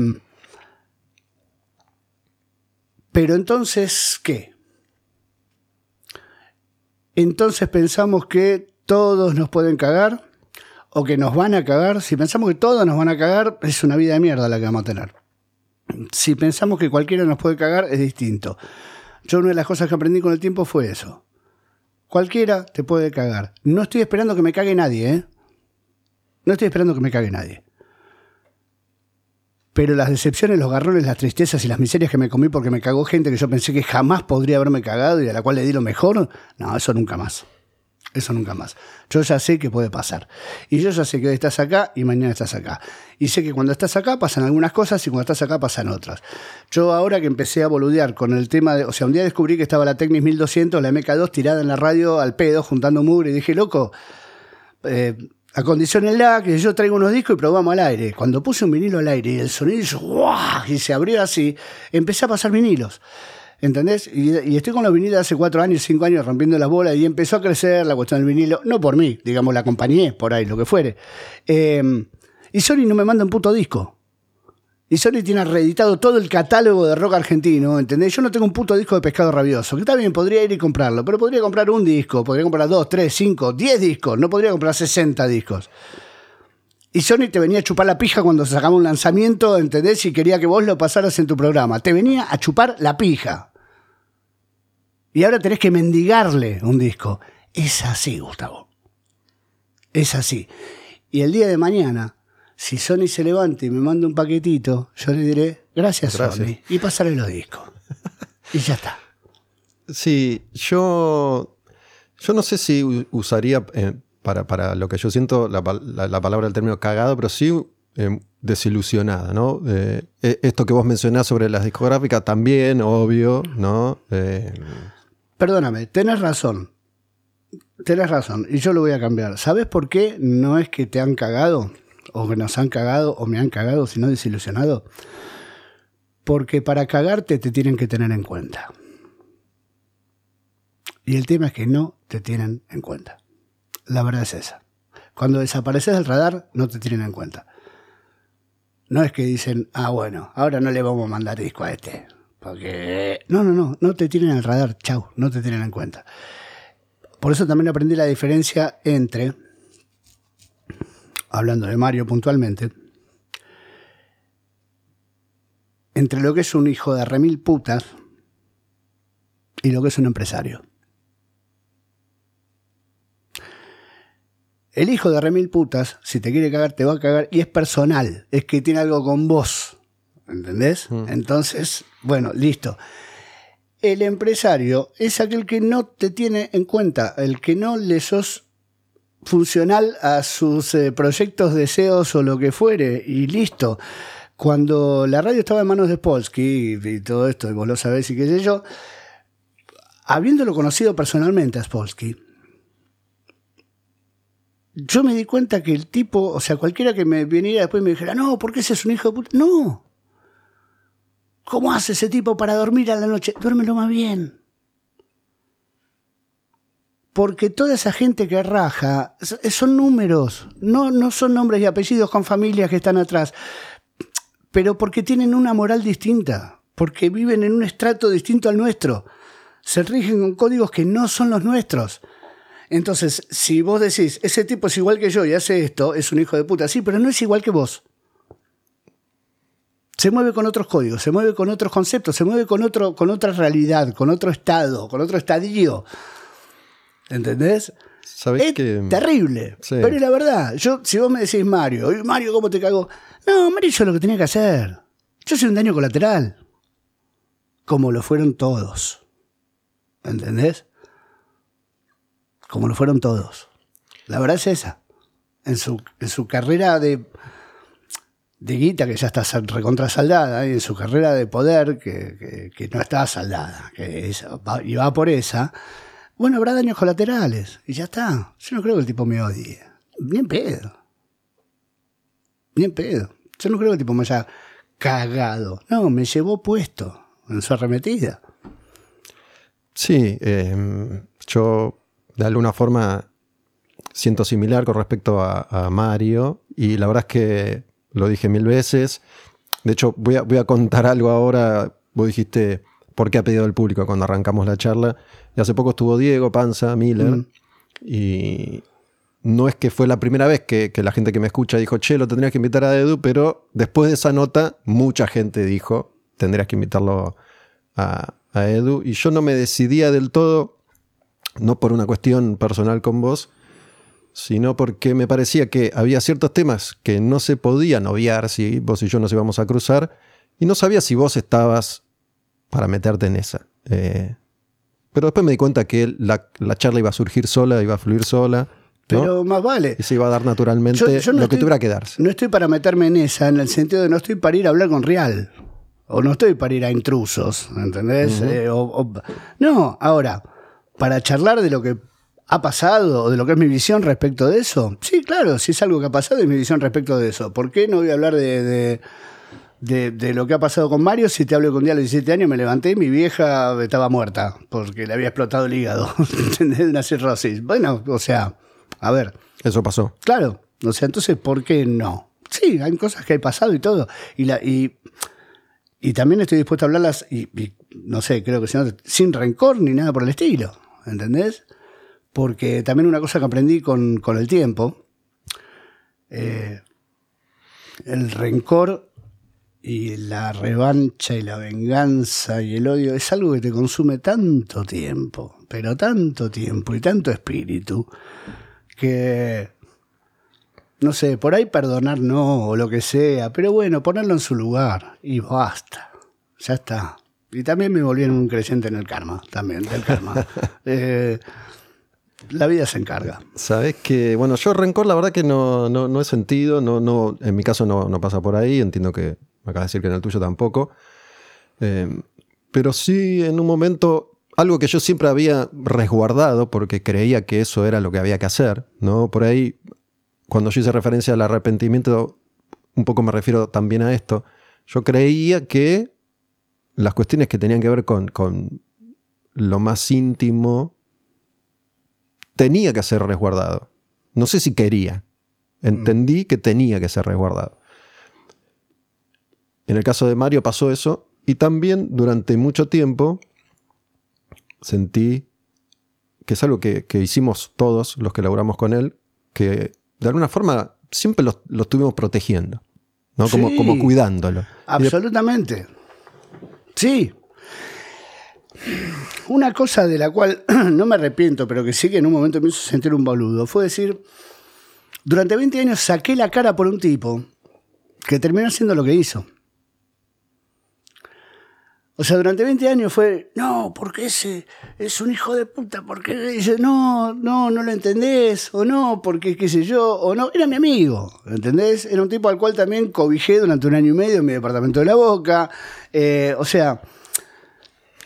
pero entonces, ¿qué? Entonces pensamos que todos nos pueden cagar o que nos van a cagar. Si pensamos que todos nos van a cagar, es una vida de mierda la que vamos a tener. Si pensamos que cualquiera nos puede cagar, es distinto. Yo una de las cosas que aprendí con el tiempo fue eso. Cualquiera te puede cagar. No estoy esperando que me cague nadie, ¿eh? No estoy esperando que me cague nadie. pero las decepciones, los garrones, las tristezas y las miserias que me comí porque me cagó gente que yo pensé que jamás podría haberme cagado y a la cual le di lo mejor, no, eso nunca más. Eso nunca más. Yo ya sé que puede pasar. Y yo ya sé que hoy estás acá y mañana estás acá. Y sé que cuando estás acá pasan algunas cosas y cuando estás acá pasan otras. Yo ahora que empecé a boludear con el tema de... O sea, un día descubrí que estaba la Technics 1200, la MK2 tirada en la radio al pedo, juntando mugre. Y dije, loco, eh, acondicionenla, que yo traigo unos discos y probamos al aire. Cuando puse un vinilo al aire y el sonido hizo y se abrió así, empecé a pasar vinilos. ¿Entendés? Y, estoy con los vinilos hace cuatro años, cinco años rompiendo las bolas y empezó a crecer la cuestión del vinilo, no por mí, digamos, la acompañé por ahí, lo que fuere. Eh, y Sony no me manda un puto disco. Y Sony tiene reeditado todo el catálogo de rock argentino, ¿entendés? Yo no tengo un puto disco de pescado rabioso, que también podría ir y comprarlo, pero podría comprar un disco, podría comprar dos, tres, cinco, diez discos, no podría comprar 60 discos. Y Sony te venía a chupar la pija cuando se sacaba un lanzamiento, ¿entendés? Y quería que vos lo pasaras en tu programa. Te venía a chupar la pija. Y ahora tenés que mendigarle un disco. Es así, Gustavo. Es así. Y el día de mañana si Sony se levanta y me manda un paquetito, yo le diré, gracias, Sony, y pasaré los discos. y ya está. Sí, yo, yo no sé si usaría eh, para, para, lo que yo siento la, palabra, el término cagado, pero sí eh, desilusionada, ¿no? Eh, esto que vos mencionás sobre las discográficas también, obvio, ¿no? Perdóname, tenés razón. Tenés razón, y yo lo voy a cambiar. ¿Sabes por qué no es que te han cagado? o que nos han cagado o me han cagado, sino desilusionado. Porque para cagarte te tienen que tener en cuenta. Y el tema es que no te tienen en cuenta. La verdad es esa. Cuando desapareces del radar, no te tienen en cuenta. No es que dicen, ah, bueno, ahora no le vamos a mandar disco a este. Porque. No, no, no, no te tienen el radar, chau, no te tienen en cuenta. Por eso también aprendí la diferencia entre hablando de Mario puntualmente, entre lo que es un hijo de remil putas y lo que es un empresario. El hijo de remil putas, si te quiere cagar, te va a cagar y es personal, es que tiene algo con vos. ¿Entendés? Mm. Entonces, bueno, listo. El empresario es aquel que no te tiene en cuenta, el que no le sos funcional a sus eh, proyectos, deseos o lo que fuere, y listo. Cuando la radio estaba en manos de Polsky y, todo esto, y vos lo sabés y qué sé yo, habiéndolo conocido personalmente a Spolsky, yo me di cuenta que el tipo, o sea, cualquiera que me viniera después me dijera, no, porque ese es un hijo de puta. No. ¿Cómo hace ese tipo para dormir a la noche? Duérmelo más bien porque toda esa gente que raja son números, no, no son nombres y apellidos con familias que están atrás, pero porque tienen una moral distinta, porque viven en un estrato distinto al nuestro, se rigen con códigos que no son los nuestros. Entonces, si vos decís, ese tipo es igual que yo y hace esto, es un hijo de puta, sí, pero no es igual que vos. Se mueve con otros códigos, se mueve con otros conceptos, se mueve con, otro, con otra realidad, con otro estado, con otro estadio. ¿Entendés? es terrible. Pero es la verdad, yo, si vos me decís Mario, Mario, ¿cómo te cago? No, Mario hizo lo que tenía que hacer. Yo soy un daño colateral. Como lo fueron todos. ¿Entendés? Como lo fueron todos. La verdad es esa. En su, en su carrera de, de guita, que ya está recontra saldada, y en su carrera de poder, que, que, no está saldada, que y va por esa, bueno, habrá daños colaterales y ya está. Yo no creo que el tipo me odie. Bien pedo. Bien pedo. Yo no creo que el tipo me haya cagado. No, me llevó puesto en su arremetida. Sí, em, yo de alguna forma siento similar con respecto a, Mario y la verdad es que lo dije mil veces. De hecho, voy a, voy a contar algo ahora. Vos dijiste, ¿por qué ha pedido el público cuando arrancamos la charla? Y hace poco estuvo Diego Panza, Miller, mm. y no es que fue la primera vez que, la gente que me escucha dijo, che, lo tendrías que invitar a Edu, pero después de esa nota, mucha gente dijo, tendrías que invitarlo a, Edu, y yo no me decidía del todo, no por una cuestión personal con vos, sino porque me parecía que había ciertos temas que no se podían obviar si vos y yo nos íbamos a cruzar, y no sabía si vos estabas para meterte en esa. Eh, pero después me di cuenta que la, charla iba a surgir sola, iba a fluir sola. Pero más vale. Y se iba a dar naturalmente lo que tuviera que darse. No estoy para meterme en esa, en el sentido de no estoy para ir a hablar con Real. O no estoy para ir a intrusos, ¿entendés? Eh, no, ahora, para charlar de lo que ha pasado o de lo que es mi visión respecto de eso. Sí, claro, si es algo que ha pasado es mi visión respecto de eso. ¿Por qué no voy a hablar de, de, lo que ha pasado con Mario? Si te hablo con día a los 17 años, me levanté y mi vieja estaba muerta porque le había explotado el hígado, ¿entendés? Una cirrosis. Bueno, o sea, a ver. Eso pasó. Claro, o sea, entonces, ¿por qué no? Sí, hay cosas que hay pasado y todo. Y, la, y, y también estoy dispuesto a hablarlas, y, no sé, creo que sin rencor ni nada por el estilo, ¿entendés? Porque también una cosa que aprendí con, el tiempo, eh, el rencor y la revancha y la venganza y el odio es algo que te consume tanto tiempo, pero tanto tiempo y tanto espíritu, que, no sé, por ahí perdonar no o lo que sea, pero bueno, ponerlo en su lugar y basta, ya está. Y también me volví en un creciente en el karma, también, del karma. Eh, la vida se encarga. Sabes que, bueno, yo rencor la verdad que no, no, he sentido, no, no, en mi caso no, pasa por ahí, entiendo que me acabas de decir que en el tuyo tampoco. Eh, pero sí, en un momento, algo que yo siempre había resguardado porque creía que eso era lo que había que hacer, ¿no? Por ahí, cuando yo hice referencia al arrepentimiento, un poco me refiero también a esto. Yo creía que las cuestiones que tenían que ver con, con lo más íntimo tenía que ser resguardado. No sé si quería. Entendí que tenía que ser resguardado. En el caso de Mario pasó eso y también durante mucho tiempo sentí que es algo que, hicimos todos los que laburamos con él, que de alguna forma siempre lo, estuvimos protegiendo, ¿no? como, como cuidándolo. Absolutamente. Sí, una cosa de la cual no me arrepiento, pero que sí que en un momento me hizo sentir un boludo, fue decir, durante 20 años saqué la cara por un tipo que terminó haciendo lo que hizo. O sea, durante 20 años fue, no, porque ese es un hijo de puta, porque dice, no, no, no lo entendés, o no, porque qué sé yo, o no, era mi amigo, ¿entendés? Era un tipo al cual también cobijé durante un año y medio en mi departamento de la boca, eh, o sea,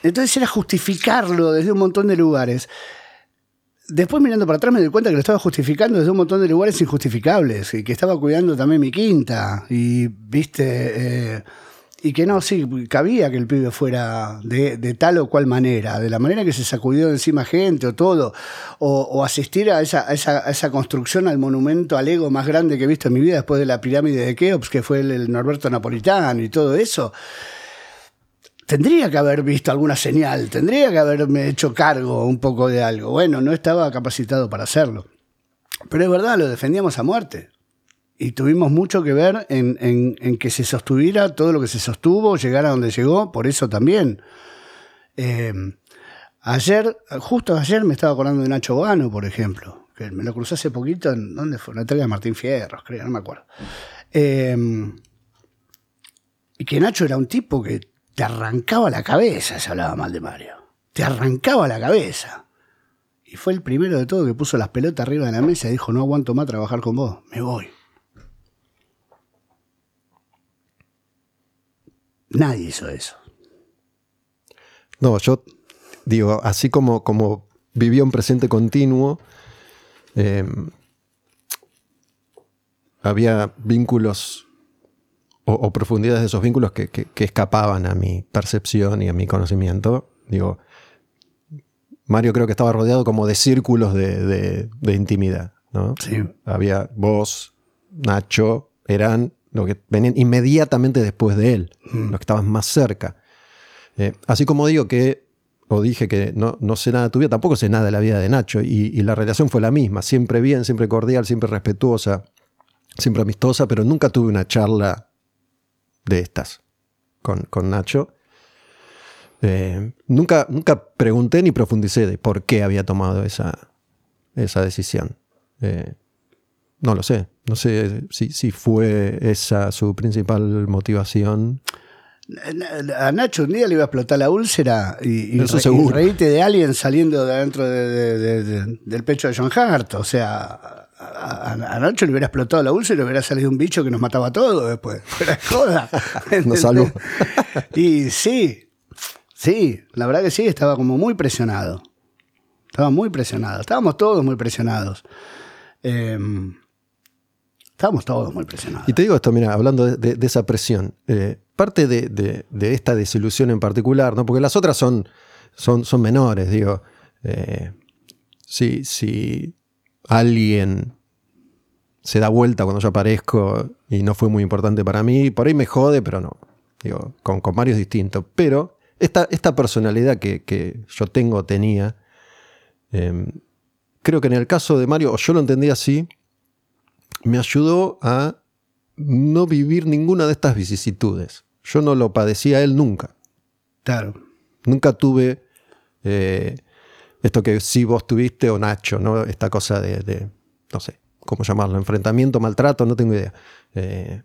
entonces era justificarlo desde un montón de lugares. Después mirando para atrás me di cuenta que lo estaba justificando desde un montón de lugares injustificables y que estaba cuidando también mi quinta y viste eh, y que no, sí, cabía que el pibe fuera de, tal o cual manera, de la manera que se sacudió encima gente o todo, o, asistir a esa, esa, construcción al monumento al ego más grande que he visto en mi vida después de la pirámide de Keops, que fue el Norberto Napolitano y todo eso tendría que haber visto alguna señal, tendría que haberme hecho cargo un poco de algo. Bueno, no estaba capacitado para hacerlo. Pero es verdad, lo defendíamos a muerte. Y tuvimos mucho que ver en, que se sostuviera todo lo que se sostuvo, llegara a donde llegó, por eso también. Eh, ayer, justo ayer me estaba acordando de Nacho Gano, por ejemplo, que me lo crucé hace poquito en, ¿dónde fue? En la Martín Fierros, creo, no me acuerdo. Eh, y que Nacho era un tipo que te arrancaba la cabeza se hablaba mal de Mario. Te arrancaba la cabeza. Y fue el primero de todo que puso las pelotas arriba de la mesa y dijo, no aguanto más trabajar con vos, me voy. Nadie hizo eso. No, yo digo, así como, como vivió un presente continuo, em, había vínculos o, profundidades de esos vínculos que, escapaban a mi percepción y a mi conocimiento. Digo, Mario creo que estaba rodeado como de círculos de, intimidad. ¿no? Había vos, Nacho, eran los que venían inmediatamente después de él, mm. los que estaban más cerca. Eh, así como digo que, o dije que no, no, sé nada tuya, tampoco sé nada de la vida de Nacho, y, y, la relación fue la misma, siempre bien, siempre cordial, siempre respetuosa, siempre amistosa, pero nunca tuve una charla de estas con, Nacho. Eh, nunca, nunca pregunté ni profundicé de por qué había tomado esa, esa decisión. Eh, no lo sé. No sé si, si fue esa su principal motivación. A Nacho un día le iba a explotar la úlcera y, y, Eso re- y reíte de alguien saliendo de adentro de- de- de- de- del pecho de John Hart. O sea, a, a- Nacho le hubiera explotado la úlcera y le hubiera salido un bicho que nos mataba a todos después. Fuera joda. Nos salvó. y sí, sí, la verdad que sí, estaba como muy presionado. Estaba muy presionado. Estábamos todos muy presionados. Eh, estábamos todos muy presionados. Y te digo esto, mira, hablando de, de- de esa presión, eh, parte de, esta desilusión en particular, ¿no? porque las otras son, son, son menores, digo, eh, si, si alguien se da vuelta cuando yo aparezco y no fue muy importante para mí, por ahí me jode, pero no, digo, con, con Mario es distinto, pero esta, esta personalidad que, que yo tengo, tenía, eh, creo que en el caso de Mario, o yo lo entendí así, me ayudó a no vivir ninguna de estas vicisitudes. Yo no lo padecía a él nunca. Claro. Nunca tuve eh, esto que sí vos tuviste o Nacho, ¿no? Esta cosa de, no sé, ¿cómo llamarlo? Enfrentamiento, maltrato, no tengo idea. Eh,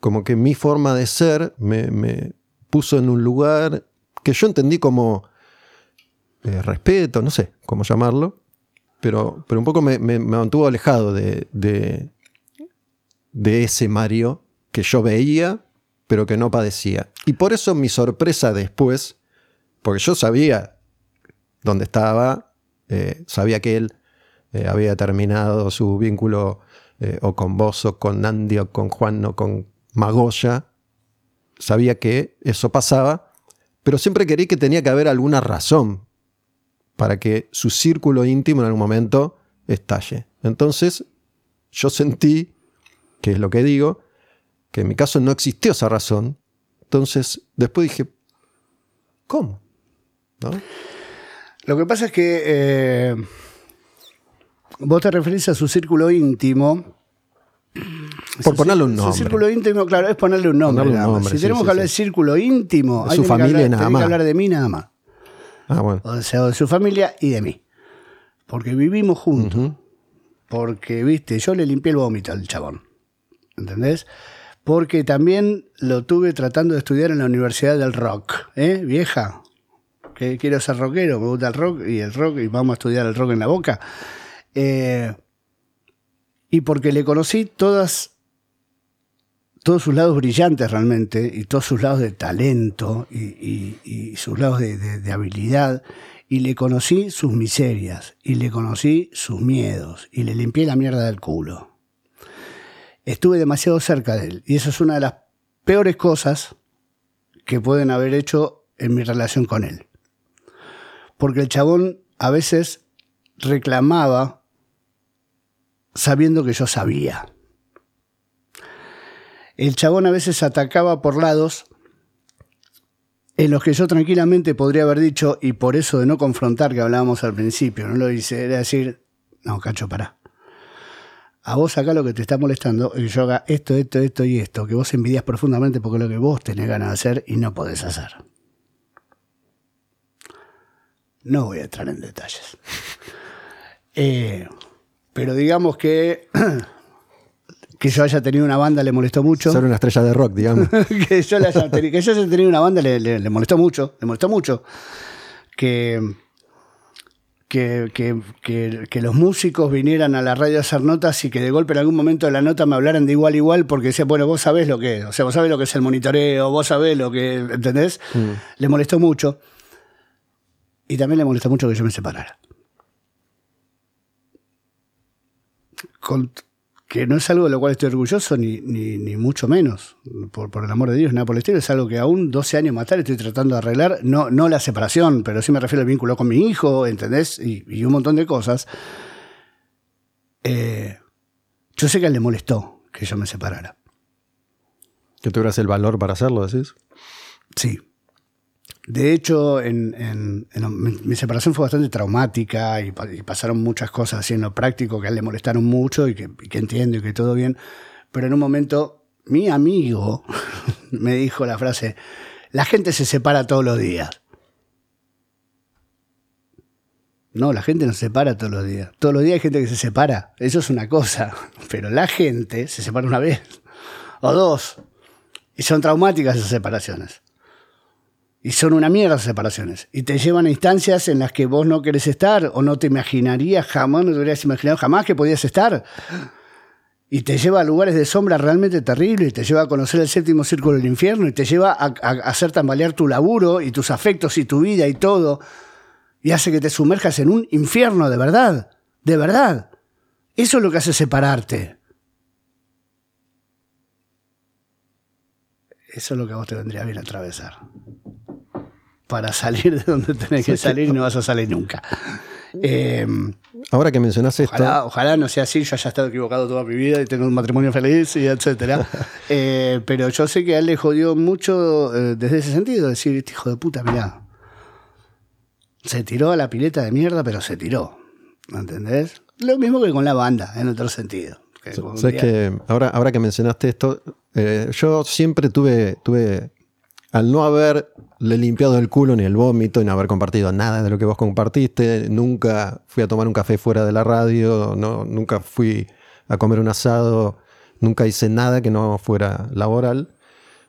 como que mi forma de ser me, puso en un lugar que yo entendí como eh, respeto, no sé cómo llamarlo, pero, pero un poco me, mantuvo alejado de, de ese Mario que yo veía, pero que no padecía. Y por eso mi sorpresa después, porque yo sabía dónde estaba, eh, sabía que él eh, había terminado su vínculo eh, o con vos, o con Andy, o con Juan, o con Magoya, sabía que eso pasaba, pero siempre creí que tenía que haber alguna razón para que su círculo íntimo en algún momento estalle. Entonces, yo sentí, que es lo que digo, que en mi caso no existió esa razón. Entonces, después dije, ¿cómo? ¿No? Lo que pasa es que eh, vos te referís a su círculo íntimo. Por Su ponerle un nombre. Su círculo íntimo, claro, es ponerle un nombre. Ponerle un nombre, si sí, tenemos sí, que hablar de círculo íntimo, De su que hablar- nada más. que hablar de mí nada más. Ah, bueno. O sea, de su familia y de mí. Porque vivimos juntos. Porque, viste, yo le limpié el vómito al chabón. ¿Entendés? Porque también lo tuve tratando de estudiar en la Universidad del Rock. ¿Eh? Vieja. Que quiero ser rockero, me gusta el rock y el rock y vamos a estudiar el rock en la boca. Eh, y porque le conocí todas todos sus lados brillantes realmente y todos sus lados de talento y, sus lados de- de habilidad y le conocí sus miserias y le conocí sus miedos y le limpié la mierda del culo. Estuve demasiado cerca de él y eso es una de las peores cosas que pueden haber hecho en mi relación con él. Porque el chabón a veces reclamaba sabiendo que yo sabía. El chabón a veces atacaba por lados en los que yo tranquilamente podría haber dicho, y por eso de no confrontar que hablábamos al principio, no lo hice, era decir, no, cacho, pará. A vos acá lo que te está molestando es que yo haga esto, esto, esto y esto, que vos envidias profundamente porque es lo que vos tenés ganas de hacer y no podés hacer. No voy a entrar en detalles. Eh, pero digamos que que yo haya tenido una banda le molestó mucho. Ser una estrella de rock, digamos. que, yo haya teni- que yo haya tenido una banda le, le- le molestó mucho, le molestó mucho. Que, que, que- que- los músicos vinieran a la radio a hacer notas y que de golpe en algún momento de la nota me hablaran de igual a igual porque decía, bueno, vos sabés lo que es, o sea, vos sabés lo que es el monitoreo, vos sabés lo que, ¿entendés? Le molestó mucho. Y también le molestó mucho que yo me separara. Con- que no es algo de lo cual estoy orgulloso, ni, ni, ni mucho menos, por, por el amor de Dios, nada por el estilo, es algo que aún 12 años más tarde estoy tratando de arreglar, no, no la separación, pero sí me refiero al vínculo con mi hijo, ¿entendés? Y, y un montón de cosas. Eh, yo sé que a él le molestó que yo me separara. que tuvieras el valor para hacerlo, decís. Sí. De hecho, mi, separación fue bastante traumática y pasaron muchas cosas así en lo práctico que a él le molestaron mucho y que, y que entiendo y que todo bien. Pero en un momento, mi amigo me dijo la frase, la gente se separa todos los días. No, la gente no se separa todos los días. Todos los días hay gente que se separa. Eso es una cosa. Pero la gente se separa una vez o dos. Y son traumáticas esas separaciones. Y son una mierda esas separaciones. Y te llevan a instancias en las que vos no querés estar o no te imaginarías jamás, no te hubieras imaginado jamás que podías estar. Y te lleva a lugares de sombra realmente terribles, y te lleva a conocer el séptimo círculo del infierno, y te lleva a, hacer tambalear tu laburo y tus afectos y tu vida y todo y hace que te sumerjas en un infierno de verdad, de verdad. Eso es lo que hace separarte. Eso es lo que vos te vendría bien atravesar. Para salir de donde tenés que salir y no vas a salir nunca. Eh, Ahora que mencionas esto. Ojalá no sea así, yo haya estado equivocado toda mi vida y tengo un matrimonio feliz y etcétera. Eh, pero yo sé que a él le jodió mucho eh, desde ese sentido, decir, este hijo de puta, mirá, se tiró a la pileta de mierda, pero se tiró. ¿Me entendés? Lo mismo que con la banda, en otro sentido. Sabes que ahora, ahora que mencionaste esto, eh, yo siempre tuve, tuve, al no haberle limpiado el culo ni el vómito, no haber compartido nada de lo que vos compartiste, nunca fui a tomar un café fuera de la radio, no, nunca fui a comer un asado, nunca hice nada que no fuera laboral.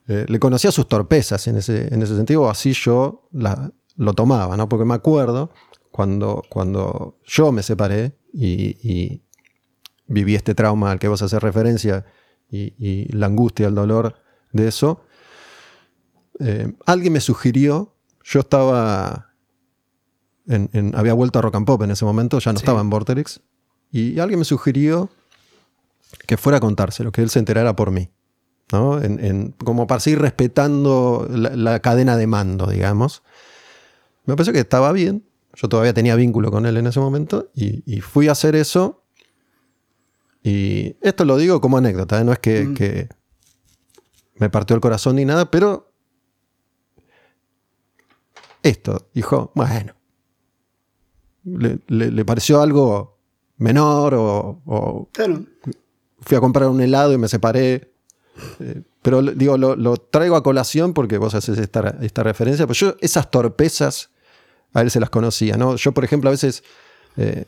Eh, le conocía sus torpezas en ese, en ese sentido, así yo la, lo tomaba, ¿no? Porque me acuerdo cuando, cuando yo me separé y, viví este trauma al que vos haces referencia y, la angustia, el dolor de eso, eh, alguien me sugirió, yo estaba, en, había vuelto a Rock and Pop en ese momento, ya no estaba en Vorterix, y alguien me sugirió que fuera a contárselo, que él se enterara por mí. ¿no? como para seguir respetando la, cadena de mando, digamos. Me pareció que estaba bien. Yo todavía tenía vínculo con él en ese momento y, fui a hacer eso. Y esto lo digo como anécdota, ¿eh? no es mm. que, me partió el corazón ni nada, pero esto, dijo, bueno, le, pareció algo menor o, fui a comprar un helado y me separé. Eh, pero digo, lo, traigo a colación porque vos haces esta, esta referencia, pero yo esas torpezas a él se las conocía, ¿no? Yo, por ejemplo, a veces... Eh,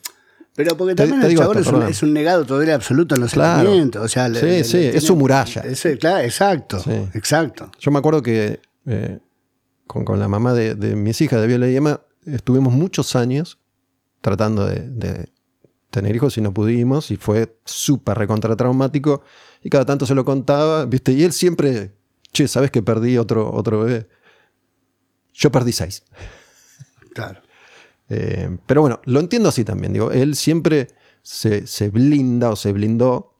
pero porque también el chabón es, un, negado todavía absoluto en los sentimientos. O sea, sí, sí, es su muralla. claro, exacto, exacto. Yo me acuerdo que eh, con, la mamá de, mis hijas, de Viola y Emma, estuvimos muchos años tratando de, tener hijos y no pudimos, y fue súper recontra traumático, y cada tanto se lo contaba, ¿viste? Y él siempre, che, ¿sabes que perdí otro, otro bebé? Yo perdí seis. Claro. Eh, pero bueno, lo entiendo así también. Digo, él siempre se, blinda o se blindó.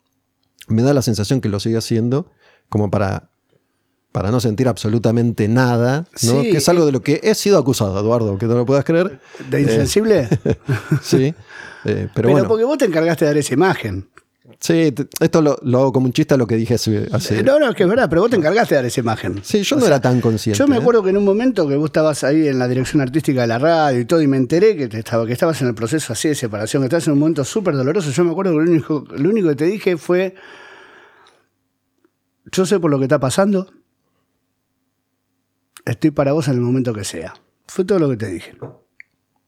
Me da la sensación que lo sigue haciendo como para, para no sentir absolutamente nada, ¿no? que es algo de lo que he sido acusado, Eduardo, que no lo puedas creer. ¿De insensible? sí. Eh, pero, pero porque vos te encargaste de dar esa imagen. Sí, esto lo, hago como un chiste a lo que dije hace. No, no, es que es verdad, pero vos te encargaste de dar esa imagen. Sí, yo no era tan consciente. Yo me ¿eh? acuerdo que en un momento que vos estabas ahí en la dirección artística de la radio y todo, y me enteré que, estaba, que estabas en el proceso así de separación, que estabas en un momento súper doloroso. Yo me acuerdo que lo único, lo único que te dije fue: Yo sé por lo que está pasando, estoy para vos en el momento que sea. Fue todo lo que te dije.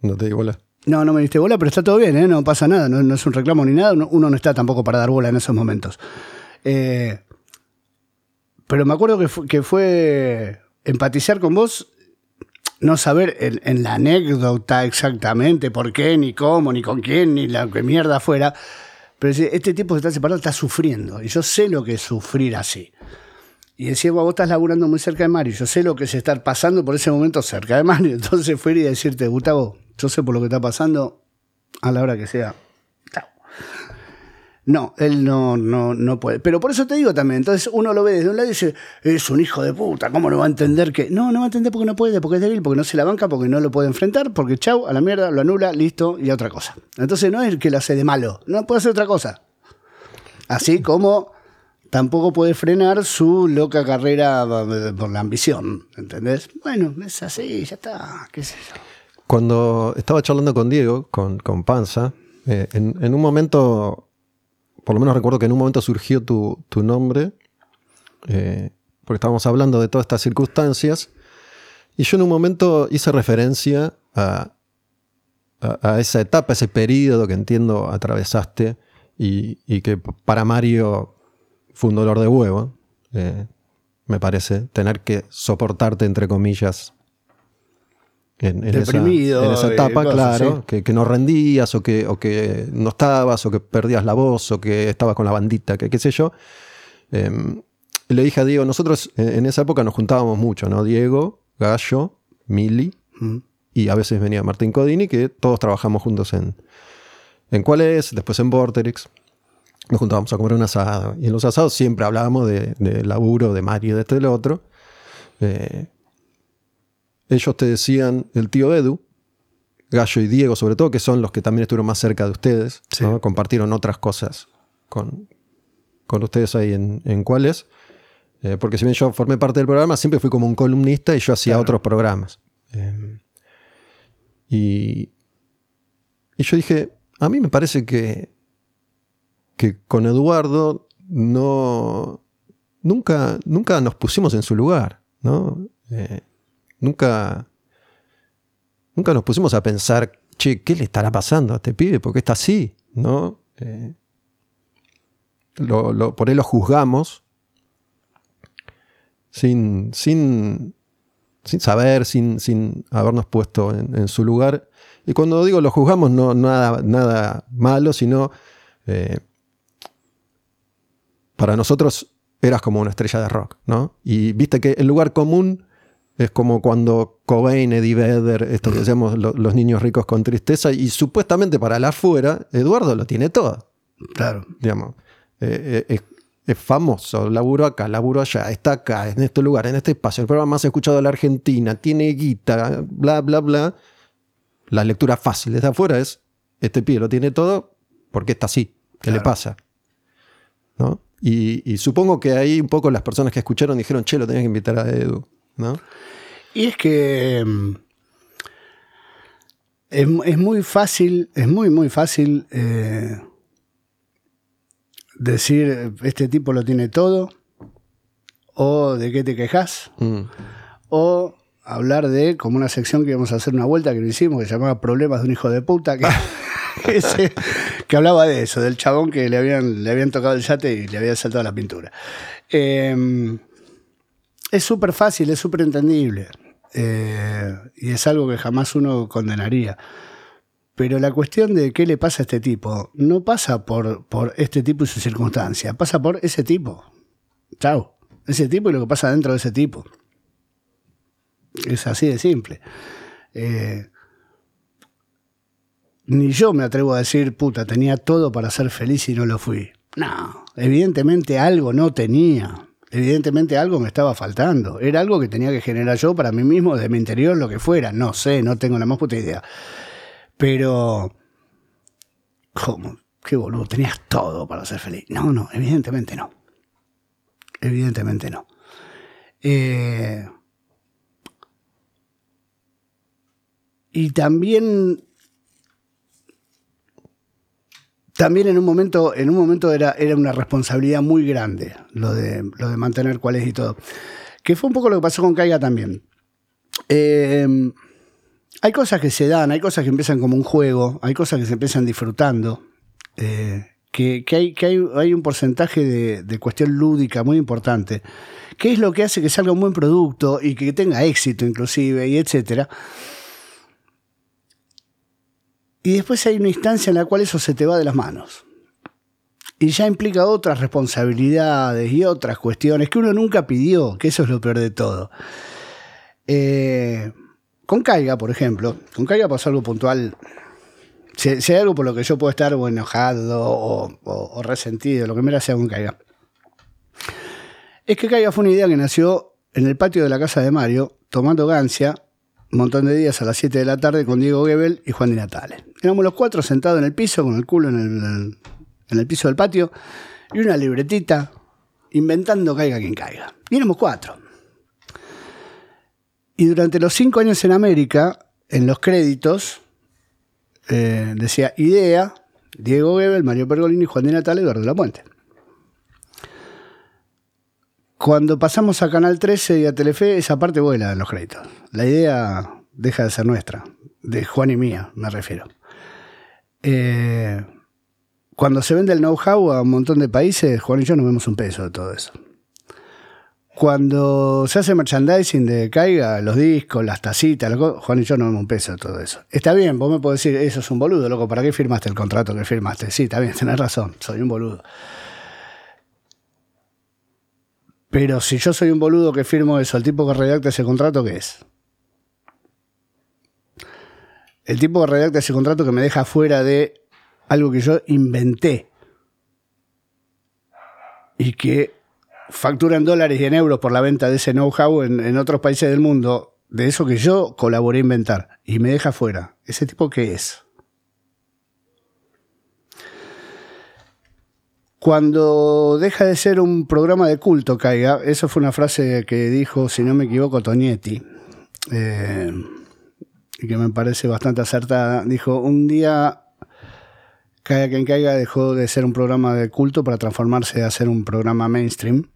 No te digo bola. No, no me diste bola, pero está todo bien, ¿eh? no pasa nada, no, es un reclamo ni nada, uno no está tampoco para dar bola en esos momentos. Eh, pero me acuerdo que fue, empatizar con vos, no saber en, la anécdota exactamente por qué, ni cómo, ni con quién, ni la que mierda fuera, pero este tipo se está separado, está sufriendo, y yo sé lo que es sufrir así. Y decía, vos estás laburando muy cerca de Mario, yo sé lo que es estar pasando por ese momento cerca de Mario, entonces fue y decirte, Gustavo, yo sé por lo que está pasando, a la hora que sea. Chao. No, él no, no, no puede. Pero por eso te digo también, entonces uno lo ve desde un lado y dice, es un hijo de puta, ¿cómo no va a entender que? No, no va a entender porque no puede, porque es débil, porque no se la banca, porque no lo puede enfrentar, porque chau, a la mierda, lo anula, listo, y otra cosa. Entonces no es el que lo hace de malo, no puede hacer otra cosa. Así como tampoco puede frenar su loca carrera por la ambición, ¿entendés? Bueno, es así, ya está, qué sé yo. Cuando estaba charlando con Diego, con, Panza, eh, en, un momento, por lo menos recuerdo que en un momento surgió tu, nombre, eh, porque estábamos hablando de todas estas circunstancias, y yo en un momento hice referencia a, a, esa etapa, ese periodo que entiendo atravesaste y que para Mario fue un dolor de huevo, eh, me parece, tener que soportarte, entre comillas, en, esa, en esa, etapa, claro, que, no rendías o que, o que no estabas o que perdías la voz o que estabas con la bandita, que qué sé yo. Em, le dije a Diego, nosotros en esa época nos juntábamos mucho, ¿no? Diego, Gallo, Mili y a veces venía Martín Codini, que todos trabajamos juntos en, en cuál es, después en Vorterix. Nos juntábamos a comer un asado. Y en los asados siempre hablábamos de, laburo, de Mario, de este y del otro. Eh, ellos te decían, el tío Edu, Gallo y Diego sobre todo, que son los que también estuvieron más cerca de ustedes, compartieron otras cosas con, con ustedes ahí en, en cuáles. Eh, porque si bien yo formé parte del programa, siempre fui como un columnista y yo hacía otros programas. Eh, y, y yo dije, a mí me parece que, que con Eduardo no, nunca, nunca nos pusimos en su lugar, ¿no? Eh, nunca, nunca nos pusimos a pensar, che, ¿qué le estará pasando a este pibe? ¿Por qué está así? ¿No? por ahí lo juzgamos sin, sin, sin saber, sin, sin habernos puesto en, su lugar. Y cuando digo lo juzgamos, no nada, nada malo, sino eh, para nosotros eras como una estrella de rock, ¿no? Y viste que el lugar común es como cuando Cobain, Eddie Vedder, esto que decíamos los niños ricos con tristeza, y supuestamente para la afuera, Eduardo lo tiene todo. Claro. Digamos. Eh, eh, es famoso, laburo acá, laburo allá, está acá, en este lugar, en este espacio, el programa más escuchado de la Argentina, tiene guita, bla, bla, bla. La lectura fácil desde afuera es, este pie lo tiene todo porque está así, ¿qué le pasa? ¿No? Y, supongo que ahí un poco las personas que escucharon dijeron, che, lo tenías que invitar a Edu, ¿no? Y es que mm, es, muy fácil, es muy, muy fácil eh, decir, este tipo lo tiene todo, o de qué te quejas, mm. o hablar de, como una sección que íbamos a hacer una vuelta que lo hicimos, que se llamaba Problemas de un hijo de puta, que, que, hablaba de eso, del chabón que le habían, le habían tocado el yate y le había saltado la pintura. Em, es súper fácil, es súper entendible. Eh, y es algo que jamás uno condenaría. Pero la cuestión de qué le pasa a este tipo no pasa por, por este tipo y su circunstancia, pasa por ese tipo. Chao. Ese tipo y lo que pasa dentro de ese tipo. Es así de simple. Eh, ni yo me atrevo a decir, puta, tenía todo para ser feliz y no lo fui. No, evidentemente algo no tenía. Evidentemente algo me estaba faltando. Era algo que tenía que generar yo para mí mismo, de mi interior, lo que fuera. No sé, no tengo la más puta idea. Pero, ¿cómo? Qué boludo, tenías todo para ser feliz. No, no, evidentemente no. Evidentemente no. Eh, y también también en un momento, en un momento era, era una responsabilidad muy grande lo de, lo de mantener cuál es y todo. Que fue un poco lo que pasó con Caiga también. Eh, hay cosas que se dan, hay cosas que empiezan como un juego, hay cosas que se empiezan disfrutando, eh, que, hay, que hay, un porcentaje de, cuestión lúdica muy importante, que es lo que hace que salga un buen producto y que tenga éxito inclusive, y etcétera. Y después hay una instancia en la cual eso se te va de las manos. Y ya implica otras responsabilidades y otras cuestiones que uno nunca pidió, que eso es lo peor de todo. Eh, con Caiga, por ejemplo, con Caiga pasó algo puntual. Si, hay algo por lo que yo puedo estar enojado o, resentido, lo que me sea con Caiga, es que Caiga fue una idea que nació en el patio de la casa de Mario, tomando gancia, montón de días a las 7 de la tarde con Diego Gebel y Juan Di Natale. Éramos los cuatro sentados en el piso, con el culo en el, en el piso del patio, y una libretita inventando caiga quien caiga. Y éramos cuatro. Y durante los cinco años en América, en los créditos, eh, decía Idea, Diego Gebel, Mario Pergolini, Juan de Natal, Eduardo La Puente. Cuando pasamos a Canal 13 y a Telefe, esa parte vuela en los créditos. La idea deja de ser nuestra. de Juan y mía, me refiero. Eh, cuando se vende el know-how a un montón de países, Juan y yo no vemos un peso de todo eso. Cuando se hace merchandising de Caiga, los discos, las tacitas, Juan y yo no vemos un peso de todo eso. Está bien, vos me podés decir, eso es un boludo, loco, ¿para qué firmaste el contrato que firmaste? Sí, está bien, tenés razón, soy un boludo. Pero si yo soy un boludo que firmo eso, el tipo que redacta ese contrato, ¿qué es? El tipo que redacta ese contrato que me deja fuera de algo que yo inventé y que factura en dólares y en euros por la venta de ese know-how en, otros países del mundo, de eso que yo colaboré a inventar y me deja fuera. ¿Ese tipo qué es? Cuando deja de ser un programa de culto, caiga, eso fue una frase que dijo, si no me equivoco, Tonietti, eh, y que me parece bastante acertada. Dijo, un día Caiga quien caiga dejó de ser un programa de culto para transformarse a ser un programa mainstream.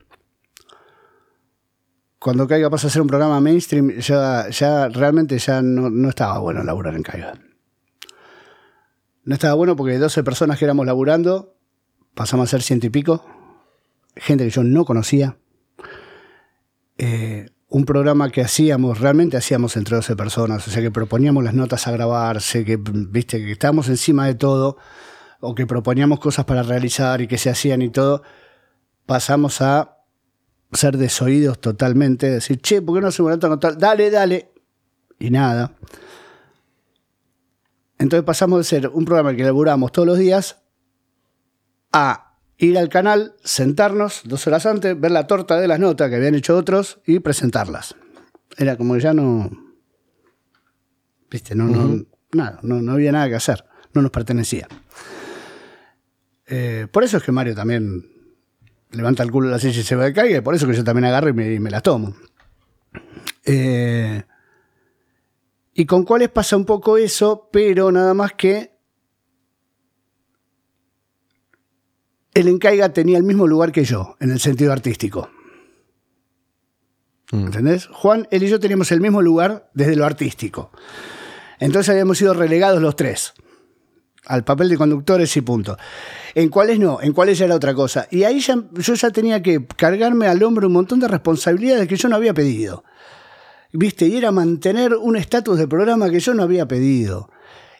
Cuando Caiga pasa a ser un programa mainstream, ya, realmente ya no, estaba bueno laburar en Caiga. No estaba bueno porque 12 personas que éramos laburando, pasamos a ser ciento y pico, gente que yo no conocía. Eh, un programa que hacíamos, realmente hacíamos entre 12 personas, o sea que proponíamos las notas a grabarse, que viste que estábamos encima de todo o que proponíamos cosas para realizar y que se hacían y todo, pasamos a ser desoídos totalmente, decir, che, ¿por qué no hacemos una nota? Dale, dale. Y nada. Entonces pasamos de ser un programa que elaboramos todos los días a ir al canal, sentarnos dos horas antes, ver la torta de las notas que habían hecho otros y presentarlas. Era como que ya no. Viste, no, no, nada, no, no había nada que hacer, no nos pertenecía. Eh, por eso es que Mario también levanta el culo de la silla y se va de caiga, y por eso que yo también agarro y me, la tomo. Eh, y con cuáles pasa un poco eso, pero nada más que el Encaiga tenía el mismo lugar que yo, en el sentido artístico. Mm. ¿Entendés? Juan, él y yo teníamos el mismo lugar desde lo artístico. Entonces habíamos sido relegados los tres al papel de conductores y punto. En cuáles no, en cuáles ya era otra cosa. Y ahí ya, yo ya tenía que cargarme al hombro un montón de responsabilidades que yo no había pedido. ¿Viste? Y era mantener un estatus de programa que yo no había pedido.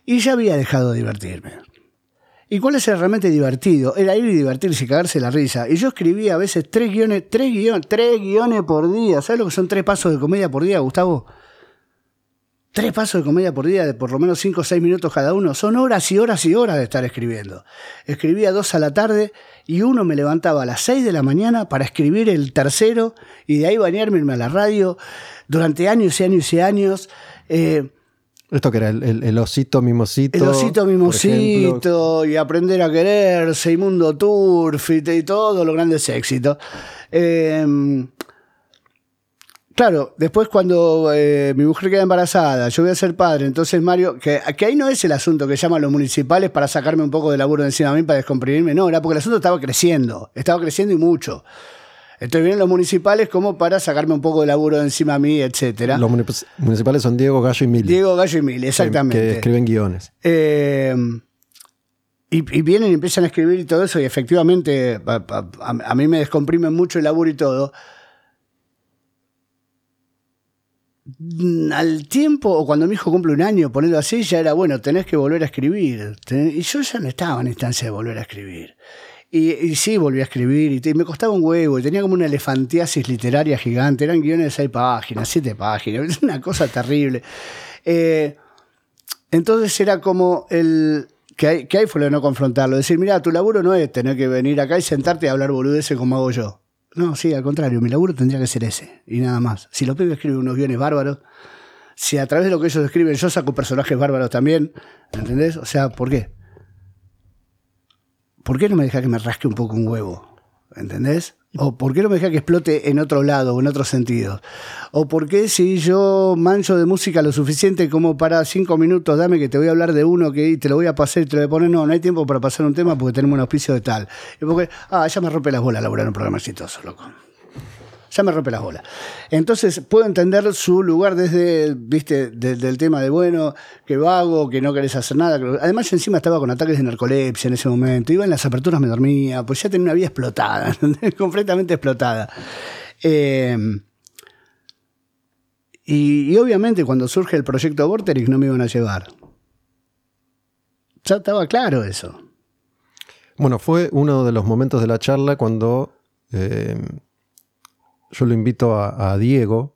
Y ya había dejado de divertirme. ¿Y cuál es el realmente divertido? Era ir y divertirse y cagarse la risa. Y yo escribía a veces tres guiones, tres guiones, tres guiones por día. ¿Sabes lo que son tres pasos de comedia por día, Gustavo? Tres pasos de comedia por día de por lo menos cinco o seis minutos cada uno. Son horas y horas y horas de estar escribiendo. Escribía dos a la tarde y uno me levantaba a las seis de la mañana para escribir el tercero y de ahí bañarme, irme a la radio durante años y años y años. Eh, esto que era el, osito mimosito. El osito mimosito y aprender a quererse y mundo turf y, todo los grandes éxitos. Eh, Claro, después cuando eh, mi mujer queda embarazada, yo voy a ser padre, entonces Mario, que, ahí no es el asunto que llaman los municipales para sacarme un poco de laburo de encima a mí, para descomprimirme, no, era porque el asunto estaba creciendo, estaba creciendo y mucho. Entonces vienen los municipales como para sacarme un poco de laburo de encima a mí, etcétera. Los municipales son Diego, Gallo y Mili. Diego, Gallo y Mili, exactamente. Que, escriben guiones. Eh, y, vienen y empiezan a escribir y todo eso, y efectivamente a mí me descomprimen mucho el laburo y todo. al tiempo, o cuando mi hijo cumple un año, ponerlo así, ya era bueno, tenés que volver a escribir. Y yo ya no estaba en instancia de volver a escribir. Y, sí, volví a escribir, y, me costaba un huevo, y tenía como una elefantiasis literaria gigante, eran guiones de seis páginas, siete páginas, una cosa terrible. Eh, entonces era como el... Que, hay, que ahí fue lo de no confrontarlo, decir, mira, tu laburo no es tener que venir acá y sentarte y hablar boludeces como hago yo. No, sí, al contrario, mi laburo tendría que ser ese, y nada más. Si los pibes escriben unos guiones bárbaros, si a través de lo que ellos escriben yo saco personajes bárbaros también, ¿entendés? O sea, ¿por qué? ¿Por qué no me deja que me rasque un poco un huevo? ¿Entendés? ¿O por qué no me deja que explote en otro lado o en otro sentido? ¿O por qué si yo mancho de música lo suficiente como para cinco minutos, dame que te voy a hablar de uno que te lo voy a pasar y te lo voy a poner? No, no hay tiempo para pasar un tema porque tenemos un auspicio de tal. Y porque, ah, ya me rompe las bolas laburar un programa exitoso, loco. Ya me rompe las bolas. Entonces puedo entender su lugar desde, viste, desde el tema de, bueno, que vago, que no querés hacer nada. Además encima estaba con ataques de narcolepsia en ese momento, iba en las aperturas, me dormía, pues ya tenía una vida explotada, completamente explotada. Eh, y, obviamente cuando surge el proyecto Vorterix no me iban a llevar. Ya estaba claro eso. Bueno, fue uno de los momentos de la charla cuando eh, yo lo invito a, Diego.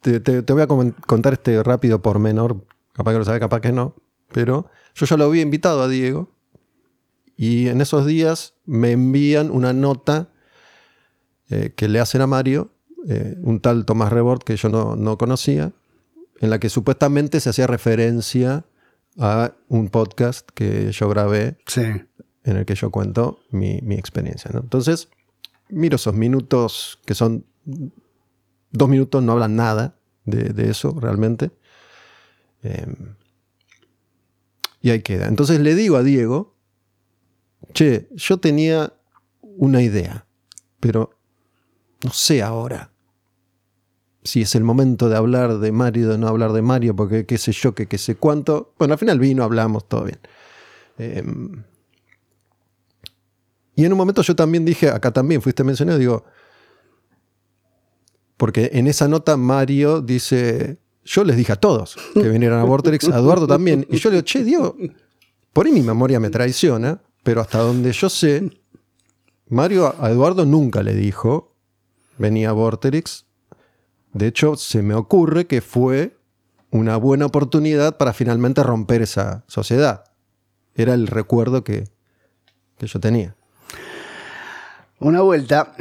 Te, voy a contar este rápido por menor, capaz que lo sabe, capaz que no, pero yo ya lo había invitado a Diego y en esos días me envían una nota eh, que le hacen a Mario, eh, un tal Tomás Rebord que yo no, conocía, en la que supuestamente se hacía referencia a un podcast que yo grabé en el que yo cuento mi, experiencia. Entonces, miro esos minutos que son dos minutos, no hablan nada de, eso realmente. Em, y ahí queda. Entonces le digo a Diego, che, yo tenía una idea, pero no sé ahora si es el momento de hablar de Mario, de no hablar de Mario, porque qué sé yo, que qué sé cuánto. Bueno, al final vino, hablamos, todo bien. Em, y en un momento yo también dije, acá también fuiste mencionado, digo, porque en esa nota Mario dice, yo les dije a todos que vinieran a Vortex, a Eduardo también, y yo le digo, che, Diego, por ahí mi memoria me traiciona, pero hasta donde yo sé, Mario a Eduardo nunca le dijo, venía a Vorterix. De hecho, se me ocurre que fue una buena oportunidad para finalmente romper esa sociedad. Era el recuerdo que, que yo tenía. Una vuelta,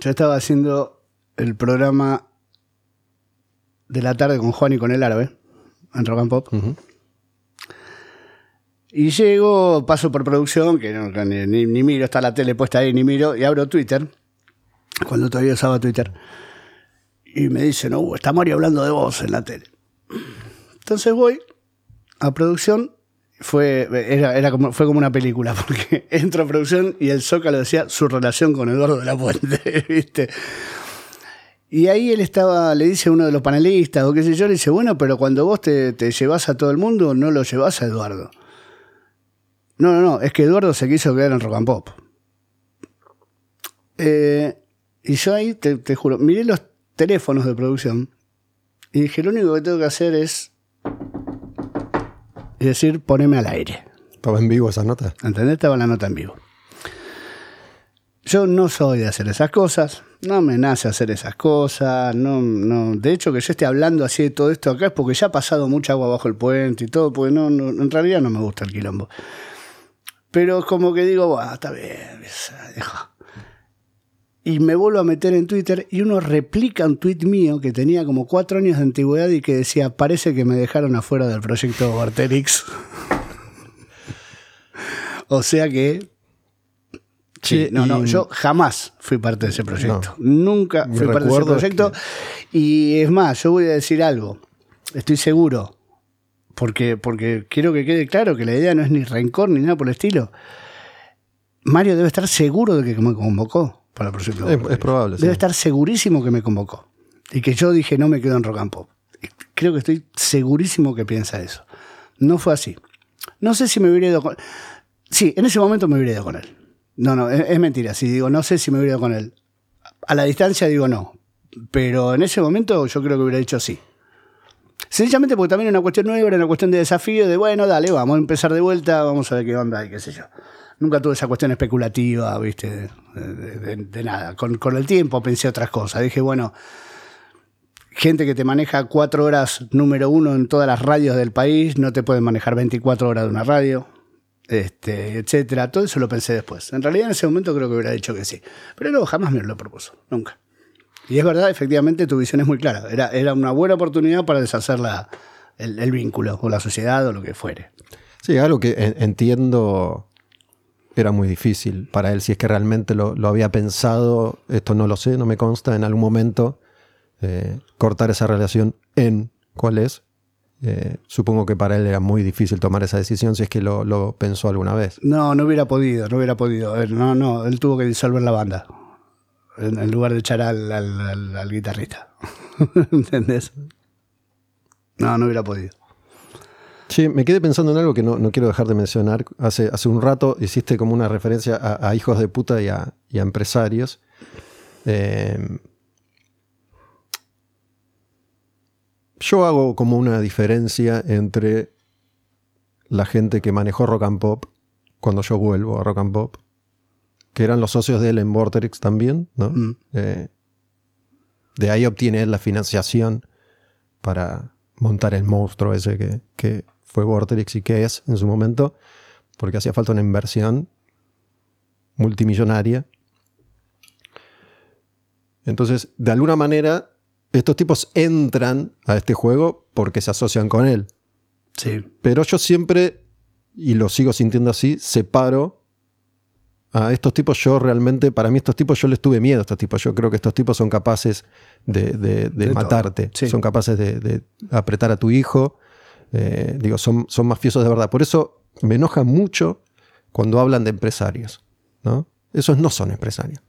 yo estaba haciendo el programa de la tarde con Juan y con el árabe en Rock and Pop. Y llego, paso por producción, que ni, miro, está la tele puesta ahí, ni miro, y abro Twitter, cuando todavía usaba Twitter. Y me dice, no, está Mario hablando de vos en la tele. Entonces voy a producción fue, era, era como, fue como una película, porque entro a producción y el Zócalo decía su relación con Eduardo de la Puente, ¿viste? Y ahí él estaba, le dice a uno de los panelistas, o qué sé yo, le dice, bueno, pero cuando vos te, te llevas a todo el mundo, no lo llevas a Eduardo. No, no, no, es que Eduardo se quiso quedar en rock and pop. Eh, y yo ahí, te, te juro, miré los teléfonos de producción y dije, lo único que tengo que hacer es es decir, poneme al aire. ¿Estaba en vivo esa nota? ¿Entendés? Estaba la nota en vivo. Yo no soy de hacer esas cosas, no me nace hacer esas cosas, no, no. De hecho, que yo esté hablando así de todo esto acá es porque ya ha pasado mucha agua bajo el puente y todo, porque no, en realidad no me gusta el quilombo. Pero es como que digo, bueno, está bien, deja y me vuelvo a meter en Twitter y uno replica un tweet mío que tenía como cuatro años de antigüedad y que decía, parece que me dejaron afuera del proyecto Barterix. o sea que... Sí, no, no, yo jamás fui parte de ese proyecto. Nunca fui parte de ese proyecto. Y es más, yo voy a decir algo. Estoy seguro. Porque, porque quiero que quede claro que la idea no es ni rencor ni nada por el estilo. Mario debe estar seguro de que me convocó para el proyecto. Es, probable. Debe estar segurísimo que me convocó. Y que yo dije, no me quedo en rock and pop. Creo que estoy segurísimo que piensa eso. No fue así. No sé si me hubiera ido con. Sí, en ese momento me hubiera ido con él. No, no, es, mentira. Si digo, no sé si me hubiera ido con él. A la distancia digo no. Pero en ese momento yo creo que hubiera dicho sí. Sencillamente porque también era una cuestión nueva, era una cuestión de desafío, de bueno, dale, vamos a empezar de vuelta, vamos a ver qué onda y qué sé yo nunca tuve esa cuestión especulativa, ¿viste? De, nada. Con, el tiempo pensé otras cosas. Dije, bueno, gente que te maneja cuatro horas número uno en todas las radios del país, no te pueden manejar 24 horas de una radio, este, etcétera. Todo eso lo pensé después. En realidad en ese momento creo que hubiera dicho que sí. Pero luego jamás me lo propuso, nunca. Y es verdad, efectivamente, tu visión es muy clara. Era, era una buena oportunidad para deshacer el, vínculo o la sociedad o lo que fuere. Sí, algo que entiendo era muy difícil para él. Si es que realmente lo, había pensado, esto no lo sé, no me consta, en algún momento eh, cortar esa relación en cuál es. Eh, supongo que para él era muy difícil tomar esa decisión si es que lo, pensó alguna vez. No, no hubiera podido, no hubiera podido. no, no, él tuvo que disolver la banda. en, en lugar de echar al, al- al- al guitarrista. ¿Entendés? No, no hubiera podido. Sí, me quedé pensando en algo que no, no quiero dejar de mencionar. Hace, hace un rato hiciste como una referencia a, a hijos de puta y a, y a empresarios. Eh, yo hago como una diferencia entre la gente que manejó Rock and Pop cuando yo vuelvo a Rock and Pop, que eran los socios de él en Vortex también, ¿no? Mm. Eh, de ahí obtiene él la financiación para montar el monstruo ese que, que fue Vortex y que es en su momento, porque hacía falta una inversión multimillonaria. Entonces, de alguna manera, estos tipos entran a este juego porque se asocian con él. Sí. Pero yo siempre, y lo sigo sintiendo así, separo a estos tipos. Yo realmente, para mí, estos tipos, yo les tuve miedo a estos tipos. Yo creo que estos tipos son capaces de, de- de De todo. matarte, Sí. son capaces de, de apretar a tu hijo. Eh, digo, son, son mafiosos de verdad. Por eso me enoja mucho cuando hablan de empresarios. ¿no? Esos no son empresarios.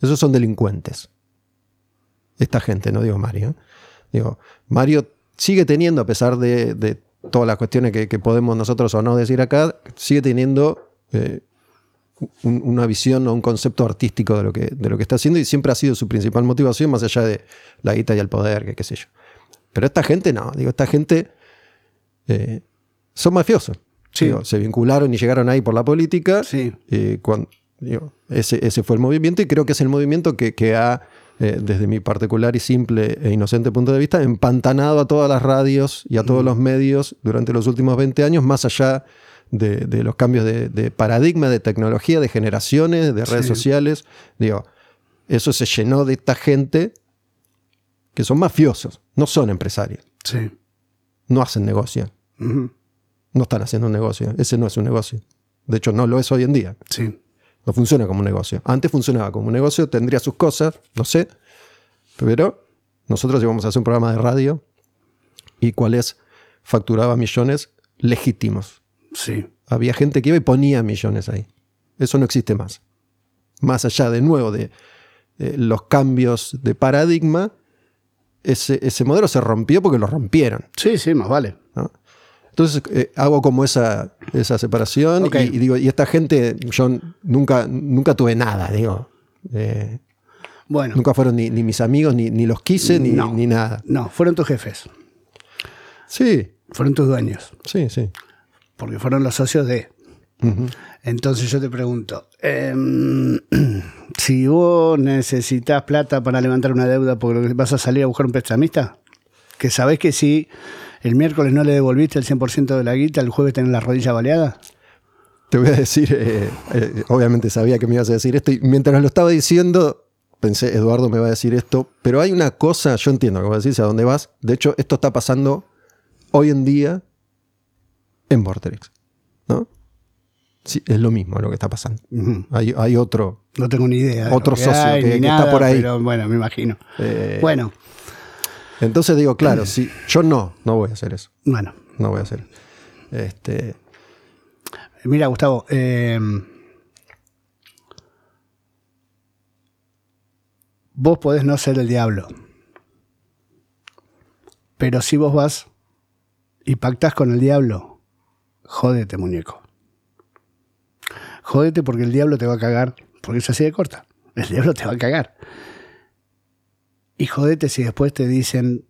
Esos son delincuentes. Esta gente, no digo Mario. ¿eh? Digo, Mario sigue teniendo, a pesar de, de todas las cuestiones que, que podemos nosotros o no decir acá, sigue teniendo eh, un- una visión o un concepto artístico de lo, que, de lo que está haciendo y siempre ha sido su principal motivación, más allá de la guita y el poder, que qué sé yo. Pero esta gente no, digo, esta gente eh, son mafiosos. Sí. Digo, se vincularon y llegaron ahí por la política. Sí. Eh, cuan- digo, ese, ese fue el movimiento y creo que es el movimiento que, que ha, eh, desde mi particular y simple e inocente punto de vista, empantanado a todas las radios y a todos los medios durante los últimos 20 años, más allá de, de los cambios de, de paradigma, de tecnología, de generaciones, de redes Sí. sociales. Digo, eso se llenó de esta gente que son mafiosos, no son empresarios, Sí. no hacen negocio, no están haciendo un negocio. Ese no es un negocio. De hecho, no lo es hoy en día. Sí. No funciona como un negocio. Antes funcionaba como un negocio, tendría sus cosas, no sé. Pero nosotros íbamos a hacer un programa de radio y cuál es facturaba millones legítimos. Sí. Había gente que iba y ponía millones ahí. Eso no existe más. Más allá de nuevo de eh, los cambios de paradigma, ese, ese modelo se rompió porque lo rompieron. Sí, sí, más vale. ¿no? Entonces eh, hago como esa, esa separación y, y digo, y esta gente, yo nunca, nunca tuve nada, digo. Eh, Bueno, nunca fueron ni, ni mis amigos, ni, ni los quise, ni, No. ni nada. no, fueron tus jefes, Sí, fueron tus dueños, sí, sí. porque fueron los socios de. Entonces yo te pregunto, em, si vos necesitas plata para levantar una deuda porque vas a salir a buscar un prestamista, que sabés que si el miércoles no le devolviste el 100% de la guita, el jueves tenés la rodilla baleada. Te voy a decir, eh, eh, obviamente sabía que me ibas a decir esto, y mientras lo estaba diciendo, pensé, Eduardo me va a decir esto, pero hay una cosa, yo entiendo que vas a decir, a dónde vas. De hecho, esto está pasando hoy en día en Vortex, ¿no? Sí, es lo mismo lo que está pasando. Hay, hay otro. No tengo ni idea. de Otro que socio hay, que- está por ahí. Pero bueno, me imagino. eh, Bueno, Entonces digo, claro, si yo no, no voy a hacer eso. bueno. No voy a hacer. Este, Mira, Gustavo, eh, vos podés no ser el diablo, pero si vos vas y pactás con el diablo, jódete, muñeco. Jódete porque el diablo te va a cagar, porque es así de corta. El diablo te va a cagar. Y jódete si después te dicen,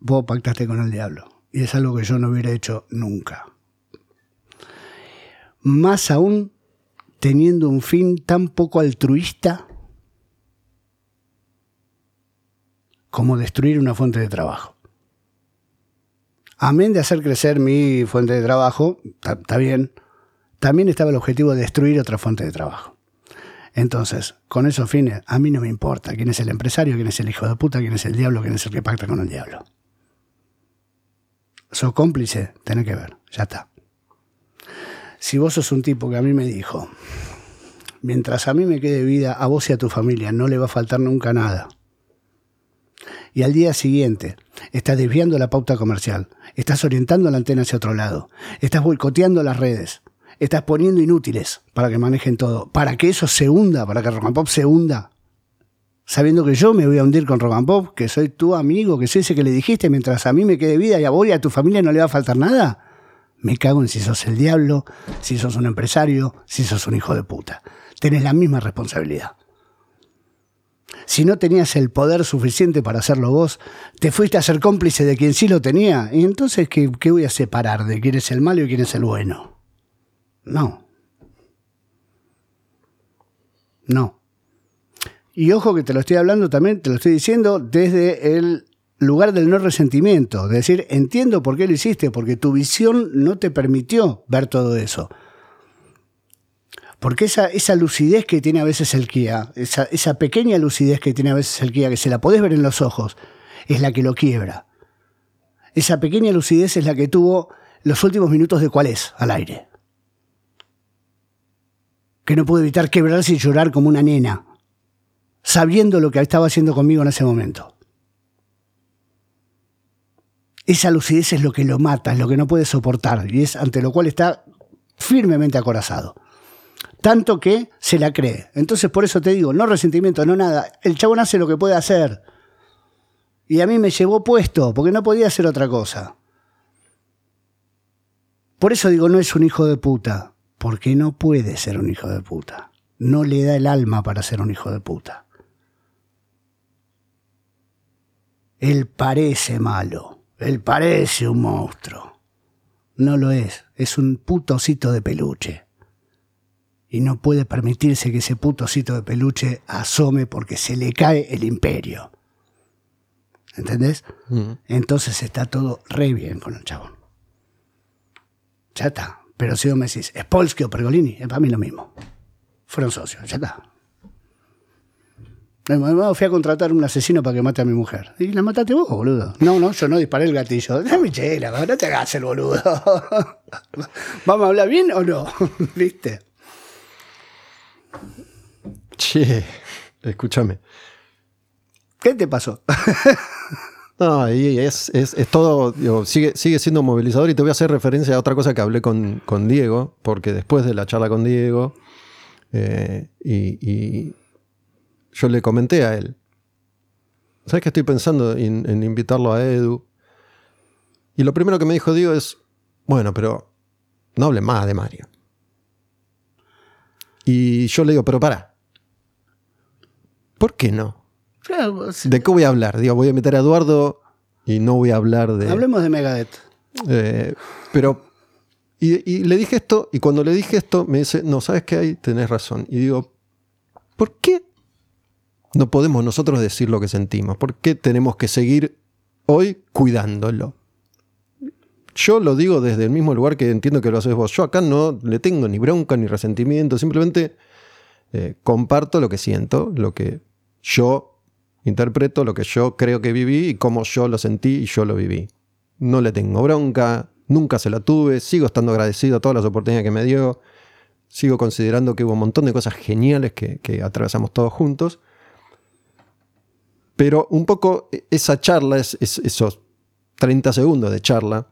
vos pactaste con el diablo. Y es algo que yo no hubiera hecho nunca más aún teniendo un fin tan poco altruista como destruir una fuente de trabajo. Amén de hacer crecer mi fuente de trabajo, está bien, también estaba el objetivo de destruir otra fuente de trabajo. Entonces, con esos fines, a mí no me importa quién es el empresario, quién es el hijo de puta, quién es el diablo, quién es el que pacta con el diablo. Sos cómplice, tenés que ver, ya está si vos sos un tipo que a mí me dijo, mientras a mí me quede vida, a vos y a tu familia no le va a faltar nunca nada. Y al día siguiente estás desviando la pauta comercial, estás orientando la antena hacia otro lado, estás boicoteando las redes, estás poniendo inútiles para que manejen todo, para que eso se hunda, para que Rock and Pop se hunda sabiendo que yo me voy a hundir con rock and pop, que soy tu amigo, que soy ese que le dijiste mientras a mí me quede vida y a vos y a tu familia no le va a faltar nada. Me cago en si sos el diablo, si sos un empresario, si sos un hijo de puta. Tenés la misma responsabilidad. Si no tenías el poder suficiente para hacerlo vos, te fuiste a ser cómplice de quien sí lo tenía. ¿Y entonces qué, qué voy a separar de quién es el malo y quién es el bueno? No. No. Y ojo que te lo estoy hablando también, te lo estoy diciendo desde el lugar del no resentimiento. De decir, entiendo por qué lo hiciste, porque tu visión no te permitió ver todo eso. Porque esa, esa lucidez que tiene a veces el Kia, esa, esa pequeña lucidez que tiene a veces el Kia, que se la podés ver en los ojos, es la que lo quiebra. Esa pequeña lucidez es la que tuvo los últimos minutos de cuál es al aire. Que no pudo evitar quebrarse y llorar como una nena, sabiendo lo que estaba haciendo conmigo en ese momento. Esa lucidez es lo que lo mata, es lo que no puede soportar y es ante lo cual está firmemente acorazado. Tanto que se la cree. Entonces, por eso te digo, no resentimiento, no nada. El chabón hace lo que puede hacer. Y a mí me llevó puesto, porque no podía hacer otra cosa. Por eso digo, no es un hijo de puta, porque no puede ser un hijo de puta. No le da el alma para ser un hijo de puta. Él parece malo, él parece un monstruo. No lo es, es un putocito de peluche y no puede permitirse que ese puto de peluche asome porque se le cae el imperio. ¿Entendés? Mm. Entonces está todo re bien con el chabón. Ya está. Pero si vos me decís, ¿es Polsky o Pergolini? Es para mí lo mismo. Fueron socios, ya está. Eh, fui a contratar un asesino para que mate a mi mujer. Y la mataste vos, boludo. No, no, yo no disparé el gatillo. Dame chela, no te hagas el boludo. ¿Vamos a hablar bien o no? ¿Viste? Che, escúchame. ¿Qué te pasó? No, y es, es, es todo, digo, sigue, sigue siendo movilizador y te voy a hacer referencia a otra cosa que hablé con, con Diego, porque después de la charla con Diego, eh, y, yo le comenté a él, ¿sabes que estoy pensando en, en invitarlo a Edu? Y lo primero que me dijo Diego es, bueno, pero no hable más de Mario. Y yo le digo, pero para. ¿Por qué no? Claro, sí. ¿De qué voy a hablar? Digo, voy a meter a Eduardo y no voy a hablar de. Hablemos de Megadeth. Eh, pero. Y, y le dije esto, y cuando le dije esto, me dice, no, ¿sabes qué hay? Tenés razón. Y digo, ¿por qué no podemos nosotros decir lo que sentimos? ¿Por qué tenemos que seguir hoy cuidándolo? Yo lo digo desde el mismo lugar que entiendo que lo haces vos. Yo acá no le tengo ni bronca ni resentimiento, simplemente eh, comparto lo que siento, lo que yo interpreto, lo que yo creo que viví y cómo yo lo sentí y yo lo viví. No le tengo bronca, nunca se la tuve, sigo estando agradecido a todas las oportunidades que me dio, sigo considerando que hubo un montón de cosas geniales que, que atravesamos todos juntos. Pero un poco esa charla, es, es- esos 30 segundos de charla,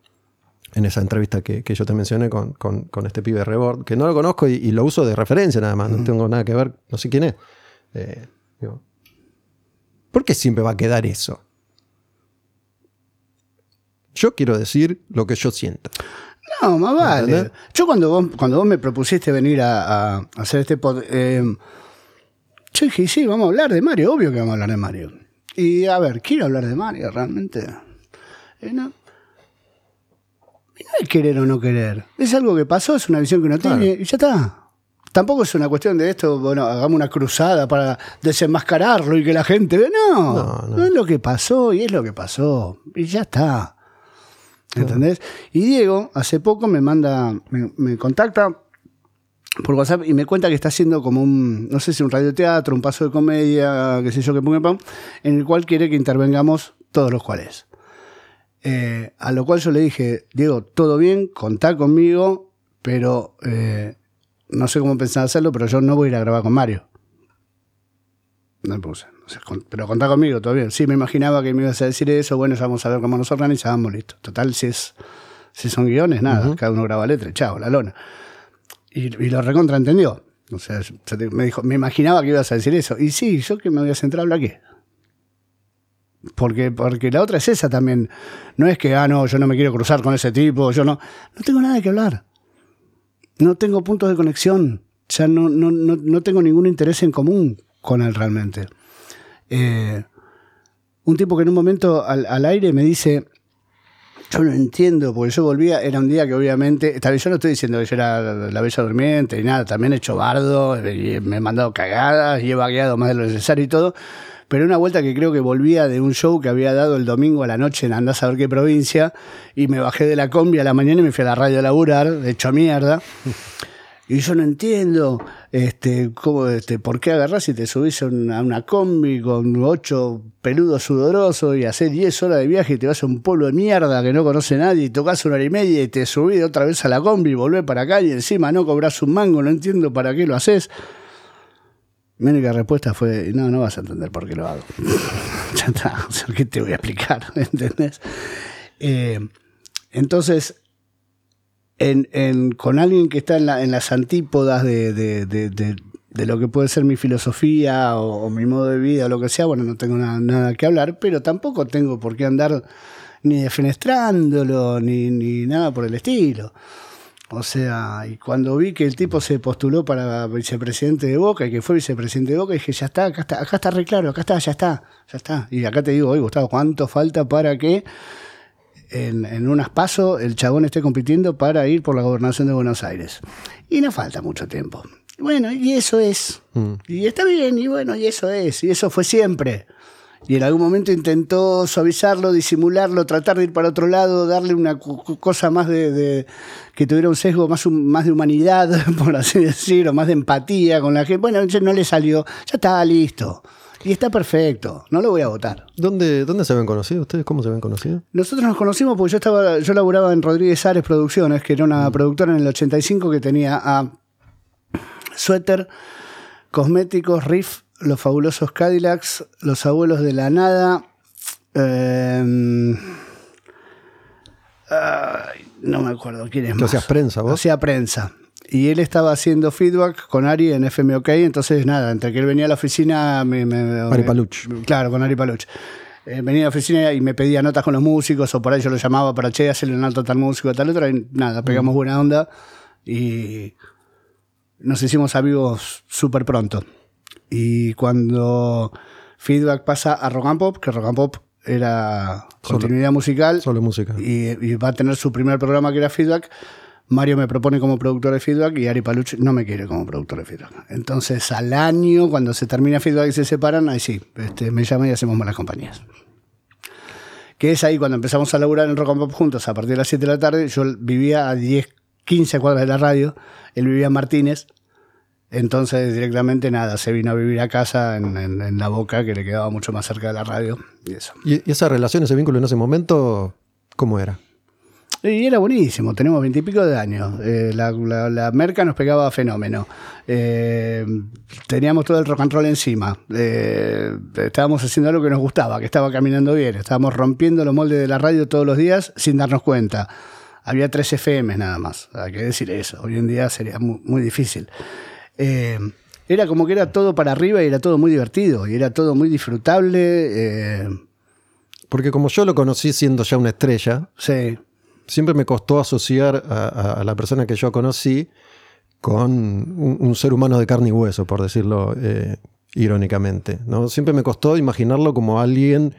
en esa entrevista que, que yo te mencioné con, con- con este pibe Rebord, que no lo conozco y, y lo uso de referencia nada más, no tengo nada que ver, no sé quién es. Eh, digo, ¿Por qué siempre va a quedar eso? Yo quiero decir lo que yo siento. No, más vale. ¿Entendés? Yo cuando vos, cuando vos me propusiste venir a, a hacer este pod, eh, yo dije, sí, vamos a hablar de Mario, obvio que vamos a hablar de Mario. Y a ver, quiero hablar de Mario, realmente. Eh, no, y no es querer o no querer. Es algo que pasó, es una visión que uno Claro. tiene y ya está. Tampoco es una cuestión de esto, bueno, hagamos una cruzada para desenmascararlo y que la gente vea. No, No, no. no es lo que pasó y es lo que pasó. Y ya está. ¿Entendés? Y Diego hace poco me manda, me, me contacta por WhatsApp y me cuenta que está haciendo como un, no sé si un radioteatro, un paso de comedia, qué sé yo, que ponga pam, en el cual quiere que intervengamos todos los cuales. Eh, a lo cual yo le dije, Diego, todo bien, contá conmigo, pero eh, no sé cómo pensaba hacerlo, pero yo no voy a ir a grabar con Mario. No puse. no sé, con- pero contá conmigo, todo bien. Sí, me imaginaba que me ibas a decir eso. Bueno, ya vamos a ver cómo nos organizamos, listo. Total, si, es, si son guiones, nada. Cada uno graba letra, chao, la lona. Y, y lo recontra entendió. O sea, me, dijo, me imaginaba que ibas a decir eso. Y sí, yo que me voy a centrar a qué. Porque, porque la otra es esa también. No es que, ah, no, yo no me quiero cruzar con ese tipo, yo no. No tengo nada que hablar. No tengo puntos de conexión. O sea, no, no, no, no tengo ningún interés en común con él realmente. Eh, un tipo que en un momento al, al aire me dice, yo no entiendo, porque yo volvía, era un día que obviamente, tal vez yo no estoy diciendo que yo era la bella durmiente y nada, también he hecho bardo, me he mandado cagadas y he vagueado más de lo necesario y todo, pero una vuelta que creo que volvía de un show que había dado el domingo a la noche en andás a ver qué provincia, y me bajé de la combi a la mañana y me fui a la radio a laburar, hecho mierda. Y yo no entiendo este, cómo, este, por qué agarrás y te subís a una, combi con ocho peludos sudorosos y haces diez horas de viaje y te vas a un pueblo de mierda que no conoce nadie y tocas una hora y media y te subís otra vez a la combi y volvés para acá y encima no cobras un mango, no entiendo para qué lo haces. Mi única respuesta fue, no, no vas a entender por qué lo hago. ya está, ¿qué te voy a explicar? ¿Entendés? Eh, entonces, con alguien que está en, las antípodas de, lo que puede ser mi filosofía o, mi modo de vida o lo que sea, bueno, no tengo nada, que hablar, pero tampoco tengo por qué andar ni defenestrándolo, ni, ni nada por el estilo. O sea, y cuando vi que el tipo se postuló para vicepresidente de Boca y que fue vicepresidente de Boca, dije, ya está, acá está, acá está re claro, acá está, ya está, ya está. Y acá te digo, oye, Gustavo, ¿cuánto falta para que en, en unas pasos el chabón esté compitiendo para ir por la gobernación de Buenos Aires. Y no falta mucho tiempo. Bueno, y eso es. Mm. Y está bien, y bueno, y eso es. Y eso fue siempre. Y en algún momento intentó suavizarlo, disimularlo, tratar de ir para otro lado, darle una cosa más de, que tuviera un sesgo más, más de humanidad, por así decirlo, más de empatía con la gente. Bueno, no le salió, ya está listo. Y está perfecto, no lo voy a votar. ¿Dónde, ¿Dónde se habían conocido ustedes? ¿Cómo se habían conocido? Nosotros nos conocimos porque yo estaba, yo laburaba en Rodríguez Ares Producciones, que era una mm. productora en el 85 que tenía a Suéter, Cosméticos, Riff, Los Fabulosos Cadillacs, Los Abuelos de la Nada. Em, no me acuerdo quién es más. hacías prensa vos? Hacía prensa y él estaba haciendo feedback con Ari en FMOK, entonces nada, entre que él venía a la oficina... Me, Ari Paluch. Claro, con Ari Paluch. Eh, venía a la oficina y me pedía notas con los músicos, o por ahí yo lo llamaba para, che, hacerle un alto tal músico, tal otra, y nada, pegamos mm. buena onda y nos hicimos amigos súper pronto. Y cuando feedback pasa a Rock and Pop, que Rock and Pop era continuidad musical. Solo música. Y, y, va a tener su primer programa que era feedback. Mario me propone como productor de feedback y Ari Paluch no me quiere como productor de feedback. Entonces, al año, cuando se termina feedback y se separan, ahí sí, este, me llama y hacemos malas compañías. Que es ahí cuando empezamos a laburar en Rock and Pop juntos a partir de las 7 de la tarde. Yo vivía a 10, 15 cuadras de la radio, él vivía en Martínez. Entonces, directamente nada, se vino a vivir a casa en, La Boca, que le quedaba mucho más cerca de la radio. Y, eso. ¿Y esa relación, ese vínculo en ese momento, cómo era? Y era buenísimo, tenemos veintipico de años. Eh, la, merca nos pegaba fenómeno. Eh, teníamos todo el rock and roll encima. Eh, estábamos haciendo algo que nos gustaba, que estaba caminando bien. Estábamos rompiendo los moldes de la radio todos los días sin darnos cuenta. Había tres FM nada más. Hay que decir eso. Hoy en día sería muy, difícil. Era como que era todo para arriba y era todo muy divertido. Y era todo muy disfrutable. Porque como yo lo conocí siendo ya una estrella. Sí siempre me costó asociar a, la persona que yo conocí con un, ser humano de carne y hueso, por decirlo eh, irónicamente. ¿no? Siempre me costó imaginarlo como alguien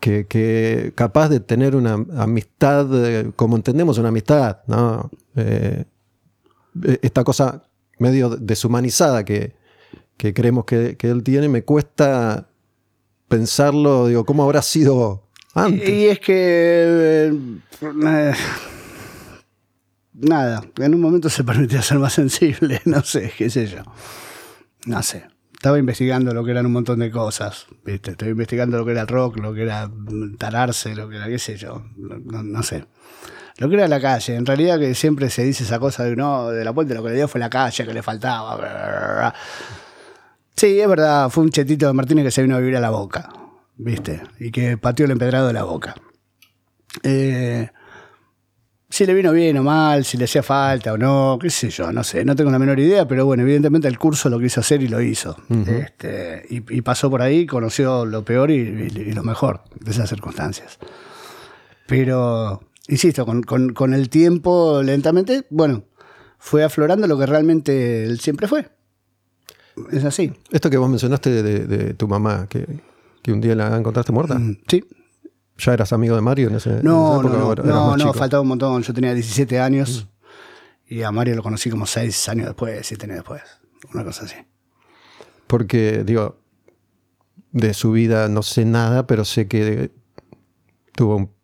que, capaz de tener una amistad, eh, como entendemos una amistad, ¿no? Eh, esta cosa medio deshumanizada que, creemos que, que, él tiene, me cuesta pensarlo, digo, ¿cómo habrá sido y es que. Eh, nada, en un momento se permitía ser más sensible, no sé, qué sé yo. No sé. Estaba investigando lo que eran un montón de cosas, ¿viste? Estaba investigando lo que era rock, lo que era tararse, lo que era, qué sé yo, no, sé. Lo que era la calle, en realidad que siempre se dice esa cosa de no, de la puerta lo que le dio fue la calle, que le faltaba. Sí, es verdad, fue un chetito de Martínez que se vino a vivir a la boca. ¿viste? Y que pateó el empedrado de la boca. Eh, si le vino bien o mal, si le hacía falta o no, qué sé yo, no sé, no tengo la menor idea, pero bueno, evidentemente el curso lo quiso hacer y lo hizo. este, y, pasó por ahí, conoció lo peor y, lo mejor de esas circunstancias. Pero, insisto, con, el tiempo, lentamente, bueno, fue aflorando lo que realmente él siempre fue. Es así. Esto que vos mencionaste de, tu mamá, que, un día la encontraste muerta. Mm, sí. ¿Ya eras amigo de Mario en ese No, no, no, no, faltaba un montón. Yo tenía 17 años y a Mario lo conocí como 6 años después, 7 años después. Una cosa así. Porque, digo, de su vida no sé nada, pero sé que tuvo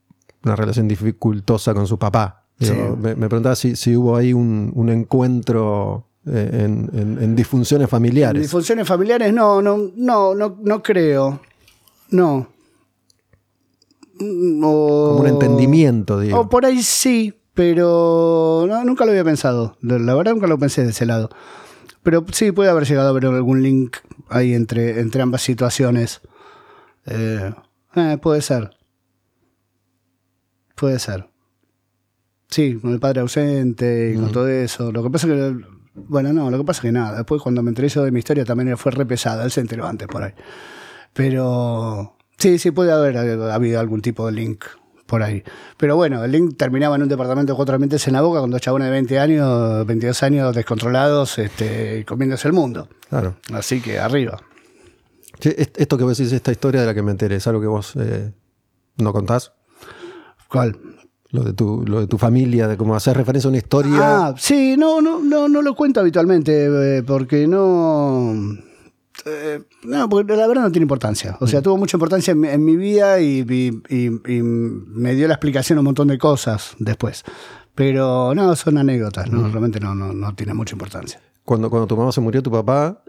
una relación dificultosa con su papá. me, preguntaba si, si, hubo ahí un, un encuentro eh, en, en, disfunciones familiares. En disfunciones familiares no, no, no, no, no creo. No. Mm, Como un entendimiento, digo. O por ahí sí, pero nunca lo había pensado. La verdad nunca lo pensé de ese lado. Pero sí puede haber llegado a haber algún link ahí entre, entre ambas situaciones. Eh, eh, puede ser. Puede ser. Sí, con el padre ausente y con todo eso. Lo que pasa es que. Bueno, no, lo que pasa es que nada. Después, cuando me enteré yo de mi historia, también fue re pesada. Él se enteró antes por ahí. Pero Sí, sí, puede haber habido algún tipo de link por ahí. Pero bueno, el link terminaba en un departamento de cuatro ambientes en la boca con dos chabones de 20 años, 22 años descontrolados, este, comiéndose el mundo. Claro. Así que arriba. esto que vos decís, esta historia de la que me enteré, ¿es algo que vos eh, no contás? ¿Cuál? Lo de, tu, lo de tu familia, de cómo hacer referencia a una historia. Ah, sí, no, no, no, no lo cuento habitualmente, eh, porque no eh, no, porque la verdad no tiene importancia. O sea, mm. tuvo mucha importancia en, mi vida y, me dio la explicación a un montón de cosas después. Pero no, son anécdotas, ¿no? Mm. realmente no, no, tiene mucha importancia. Cuando, cuando tu mamá se murió, tu papá,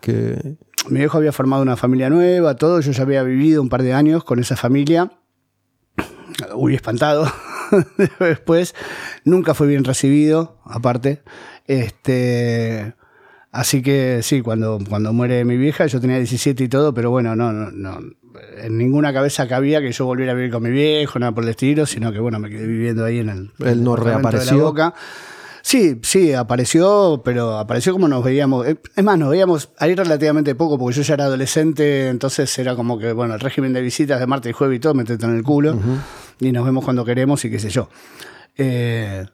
que... Mi viejo había formado una familia nueva, todo, yo ya había vivido un par de años con esa familia. Uy, espantado. Después, nunca fue bien recibido, aparte. Este Así que sí, cuando, cuando muere mi vieja, yo tenía 17 y todo, pero bueno, no, no, no, en ninguna cabeza cabía que yo volviera a vivir con mi viejo, nada por el estilo, sino que bueno, me quedé viviendo ahí en el. Él no reapareció. Sí, sí, apareció, pero apareció como nos veíamos. Eh, es más, nos veíamos ahí relativamente poco, porque yo ya era adolescente, entonces era como que, bueno, el régimen de visitas de martes y jueves y todo, metete en el culo, y nos vemos cuando queremos y qué sé yo. Eh,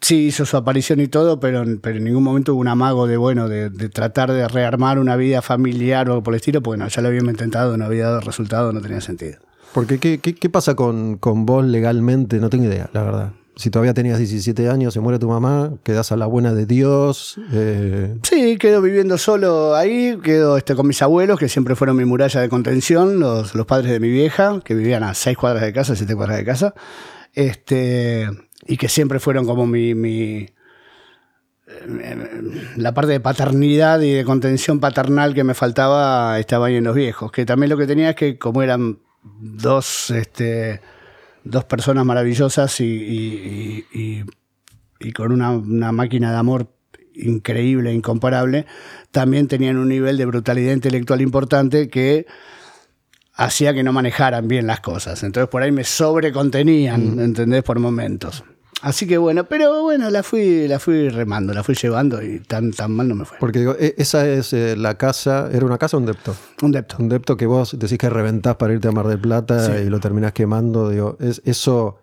Sí, hizo su aparición y todo, pero, pero en ningún momento hubo un amago de, bueno, de, tratar de rearmar una vida familiar o algo por el estilo, porque no, ya lo habíamos intentado, no había dado resultado, no tenía sentido. Porque, ¿qué, qué, pasa con, con, vos legalmente? No tengo idea, la verdad. Si todavía tenías 17 años, se muere tu mamá, quedas a la buena de Dios. Eh... Sí, quedo viviendo solo ahí, quedo este, con mis abuelos, que siempre fueron mi muralla de contención, los, los padres de mi vieja, que vivían a 6 cuadras de casa, 7 cuadras de casa. Este, y que siempre fueron como mi, mi la parte de paternidad y de contención paternal que me faltaba estaba ahí en los viejos. Que también lo que tenía es que como eran dos, este, dos personas maravillosas y, y, con una, una, máquina de amor increíble, incomparable, también tenían un nivel de brutalidad intelectual importante que hacía que no manejaran bien las cosas. Entonces por ahí me sobrecontenían, mm. ¿entendés? Por momentos. Así que bueno, pero bueno, la fui, la fui remando, la fui llevando y tan, tan mal no me fue. Porque digo, e, esa es eh, la casa, ¿era una casa o un depto? Un depto. Un depto que vos decís que reventás para irte a Mar del Plata y lo terminás quemando. Digo, es, eso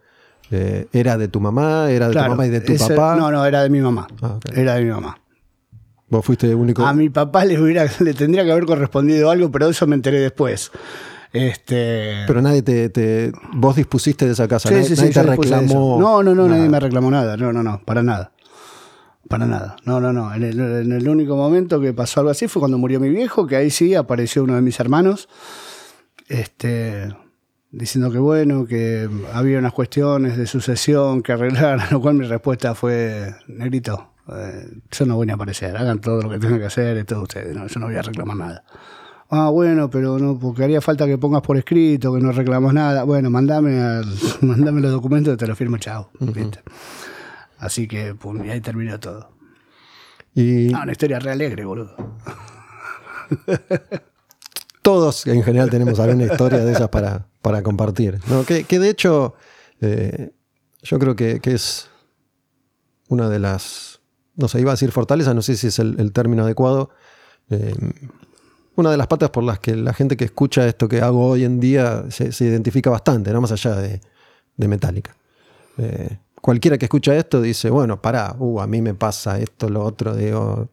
eh, era de tu mamá, era de tu mamá y de tu papá. No, no, era de mi mamá. Ah, era de mi mamá. Vos fuiste el único. A mi papá le, hubiera, le tendría que haber correspondido algo, pero eso me enteré después. Este... Pero nadie te, Vos dispusiste de esa casa, nadie, te reclamó. No, no, no, nadie me reclamó nada. No, no, no, para nada. Para nada. No, no, no. En el, único momento que pasó algo así fue cuando murió mi viejo, que ahí sí apareció uno de mis hermanos. Este. Diciendo que bueno, que había unas cuestiones de sucesión que arreglar, a lo cual mi respuesta fue, negrito, eh, yo no voy a aparecer, hagan todo lo que tengan que hacer, y todo ustedes, no, yo no voy a reclamar nada. Ah, bueno, pero no, porque haría falta que pongas por escrito, que no reclamos nada. Bueno, mandame, mandame los documentos y te los firmo, chao. Así que, pum, y ahí terminó todo. Y... Ah, una historia re alegre, boludo. Todos en general tenemos alguna historia de esas para, para compartir. Que, que, de hecho, eh, yo creo que, que es una de las, no sé, iba a decir fortaleza, no sé si es el, el término adecuado, eh, una de las patas por las que la gente que escucha esto que hago hoy en día se, se identifica bastante, no más allá de, de Metallica. Eh, cualquiera que escucha esto dice, bueno, pará, uh, a mí me pasa esto, lo otro, digo,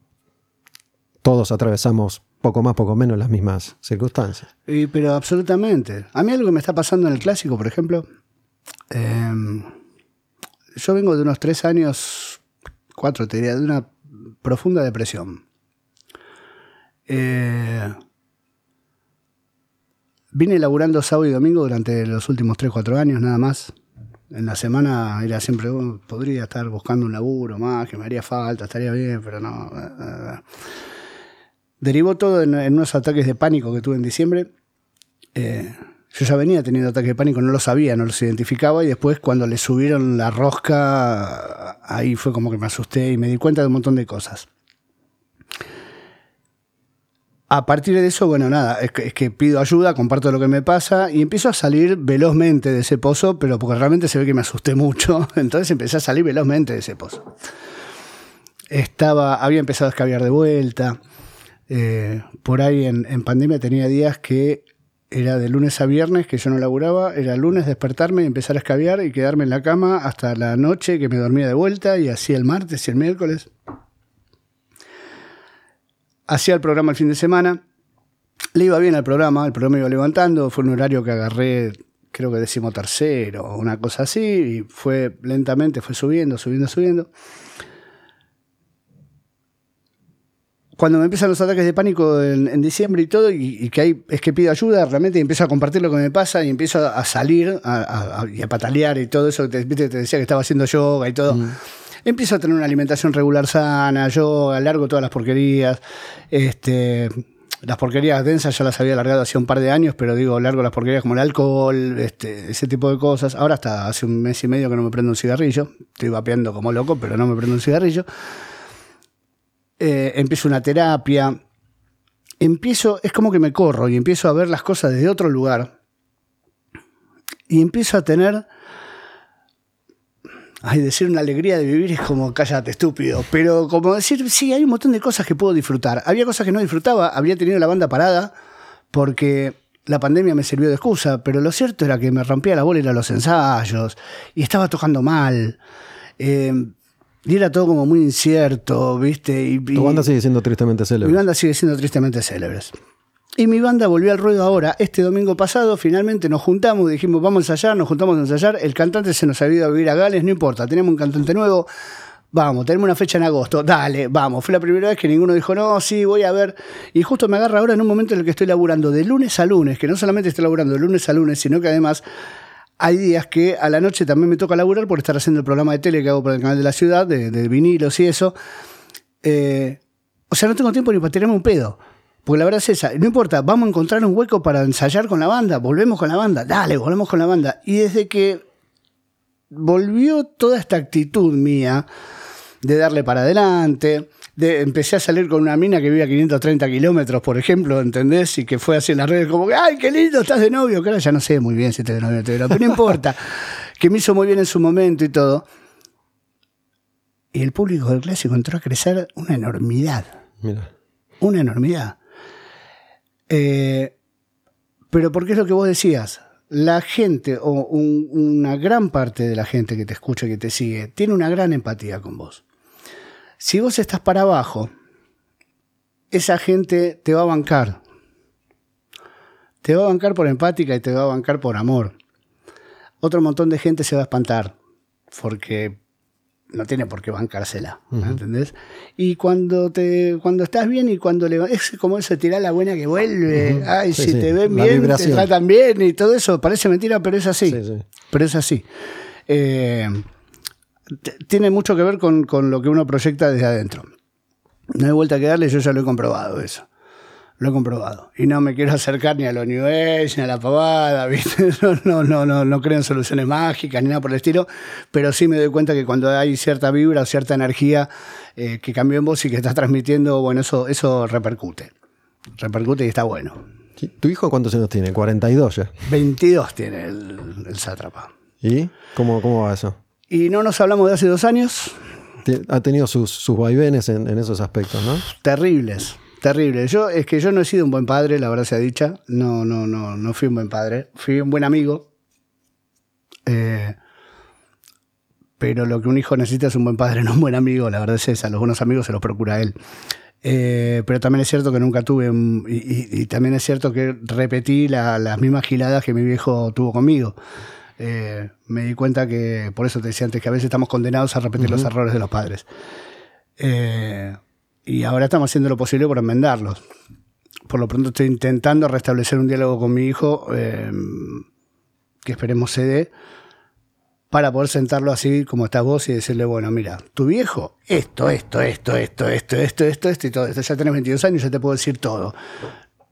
todos atravesamos poco más, poco menos las mismas circunstancias. Y, pero absolutamente. A mí algo que me está pasando en el clásico, por ejemplo, eh, yo vengo de unos tres años, cuatro te diría, de una profunda depresión. Eh, vine laburando sábado y domingo durante los últimos tres, cuatro años nada más. En la semana era siempre, "Oh, podría estar buscando un laburo más, que me haría falta, estaría bien, pero no. eh, eh". Derivó todo en, en unos ataques de pánico que tuve en diciembre. Eh, yo ya venía teniendo ataques de pánico, no lo sabía, no los identificaba y después cuando le subieron la rosca, ahí fue como que me asusté y me di cuenta de un montón de cosas. A partir de eso, bueno, nada, es que, pido ayuda, comparto lo que me pasa y empiezo a salir velozmente de ese pozo, pero porque realmente se ve que me asusté mucho, entonces empecé a salir velozmente de ese pozo. Estaba, había empezado a escabiar de vuelta. eh, por ahí en, en pandemia tenía días que era de lunes a viernes que yo no laburaba, era lunes despertarme y empezar a escabiar y quedarme en la cama hasta la noche que me dormía de vuelta y así el martes y el miércoles. Hacía el programa el fin de semana, le iba bien al programa, el programa iba levantando, fue un horario que agarré creo que decimo tercero o una cosa así y fue lentamente, fue subiendo, subiendo, subiendo. cuando me empiezan los ataques de pánico en, diciembre y todo, y, que hay, es que pido ayuda realmente y empiezo a compartir lo que me pasa y empiezo a, salir a, a- y a patalear y todo eso, viste, te decía que estaba haciendo yoga y todo. Empiezo a tener una alimentación regular sana, yoga, largo todas las porquerías. Este, las porquerías densas ya las había largado hace un par de años, pero digo, largo las porquerías como el alcohol, este, ese tipo de cosas. Ahora hasta hace un mes y medio que no me prendo un cigarrillo. Estoy vapeando como loco, pero no me prendo un cigarrillo eh, empiezo una terapia, empiezo, es como que me corro y empiezo a ver las cosas desde otro lugar y empiezo a tener, ay, decir una alegría de vivir es como cállate estúpido, pero como decir, sí, hay un montón de cosas que puedo disfrutar. Había cosas que no disfrutaba, había tenido la banda parada porque la pandemia me sirvió de excusa, pero lo cierto era que me rompía la bola ir a los ensayos y estaba tocando mal. Eh, y era todo como muy incierto, ¿viste? Y, Tu banda sigue siendo tristemente mi célebre. banda sigue siendo tristemente célebres. Y mi banda volvió al ruedo ahora. Este domingo pasado, finalmente nos juntamos, dijimos, vamos a ensayar, nos juntamos a ensayar. El cantante se nos había ido a vivir a Gales, no importa, tenemos un cantante nuevo. Vamos, tenemos una fecha en agosto, dale, vamos. Fue la primera vez que ninguno dijo, no, sí, voy a ver. Y justo me agarra ahora en un momento en el que estoy laburando de lunes a lunes, que no solamente estoy laburando de lunes a lunes, sino que además hay días que a la noche también me toca laburar por estar haciendo el programa de tele que hago por el canal de la ciudad, de, de vinilos y eso. Eh, o sea, no tengo tiempo ni para tirarme un pedo. Porque la verdad es esa. No importa, vamos a encontrar un hueco para ensayar con la banda. Volvemos con la banda. Dale, volvemos con la banda. Y desde que volvió toda esta actitud mía de darle para adelante, de, empecé a salir con una mina que vive a 530 kilómetros, por ejemplo, ¿entendés? Y que fue así en las redes como que, ¡ay, qué lindo, estás de novio! Que ahora ya no sé muy bien si estás de novio, pero no importa. que me hizo muy bien en su momento y todo. Y el público del clásico entró a crecer una enormidad Mira. una enormidad. Eh, pero porque es lo que vos decías, la gente o un- una gran parte de la gente que te escucha y que te sigue tiene una gran empatía con vos. Si vos estás para abajo, esa gente te va a bancar. Te va a bancar por empática y te va a bancar por amor. Otro montón de gente se va a espantar porque no tiene por qué bancársela, ¿me ¿entendés? Y cuando te cuando estás bien y cuando le es como eso tirar la buena que vuelve, ay, Sí, si sí, te ven la bien, te tratan bien y todo eso, parece mentira, pero es así. Sí. Pero es así. Eh, tiene mucho que ver con, con lo que uno proyecta desde adentro. No hay vuelta que darle, yo ya lo he comprobado eso. Lo he comprobado. Y no me quiero acercar ni a lo New Age, ni a la pavada, ¿viste? No, no, no, no, no creo en soluciones mágicas ni nada por el estilo, pero sí me doy cuenta que cuando hay cierta vibra o cierta energía eh, que cambió en vos y que estás transmitiendo, bueno, eso, eso repercute. Repercute y está bueno. ¿Tu hijo cuántos años tiene? 42 ya. 22 tiene el, el sátrapa. ¿Y cómo, cómo va eso? Y no nos hablamos de hace dos años. Ha tenido sus, sus vaivenes en, en, esos aspectos, ¿no? Terribles, terribles. Yo, es que yo no he sido un buen padre, la verdad sea dicha. No, no, no, no fui un buen padre. Fui un buen amigo. Eh, pero lo que un hijo necesita es un buen padre, no un buen amigo. La verdad es esa. Los buenos amigos se los procura él. Eh, pero también es cierto que nunca tuve, y, y, también es cierto que repetí la, las mismas giladas que mi viejo tuvo conmigo. Eh, me di cuenta que, por eso te decía antes, que a veces estamos condenados a repetir los errores de los padres. Eh, y ahora estamos haciendo lo posible por enmendarlos. Por lo pronto estoy intentando restablecer un diálogo con mi hijo, eh, que esperemos se dé, para poder sentarlo así como estás vos y decirle, bueno, mira, tu viejo, esto, esto, esto, esto, esto, esto, esto, esto y todo esto. Ya tenés 22 años, ya te puedo decir todo.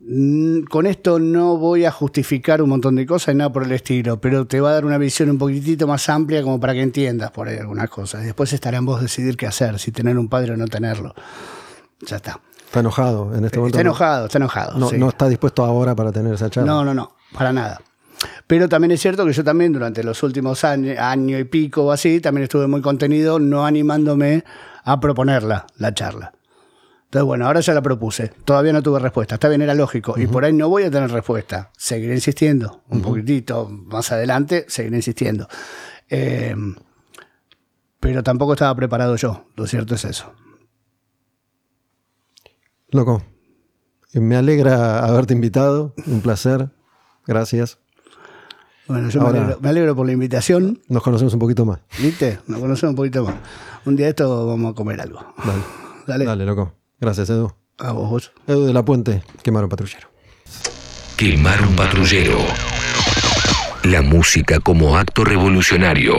Mm, con esto no voy a justificar un montón de cosas y nada por el estilo, pero te va a dar una visión un poquitito más amplia como para que entiendas por ahí algunas cosas. Después estará en vos decidir qué hacer, si tener un padre o no tenerlo. Ya está. Está enojado en este momento. Está enojado, está enojado. No, no está dispuesto ahora para tener esa charla. No, no, no, para nada. Pero también es cierto que yo también durante los últimos años, año y pico o así, también estuve muy contenido, no animándome a proponerla, la charla. Entonces, bueno, ahora ya la propuse. Todavía no tuve respuesta. Está bien, era lógico. Y por ahí no voy a tener respuesta. Seguiré insistiendo. Un poquitito más adelante, seguiré insistiendo. Eh, pero tampoco estaba preparado yo. Lo cierto es eso. Loco. Me alegra haberte invitado. Un placer. Gracias. Bueno, yo me, alegro, por la invitación. Nos conocemos un poquito más. ¿Viste? Nos conocemos un poquito más. Un día de esto vamos a comer algo. Dale. Dale. Dale, loco. Gracias, Edu. A vos. Edu de la Puente, quemar un patrullero. Quemar un patrullero. La música como acto revolucionario.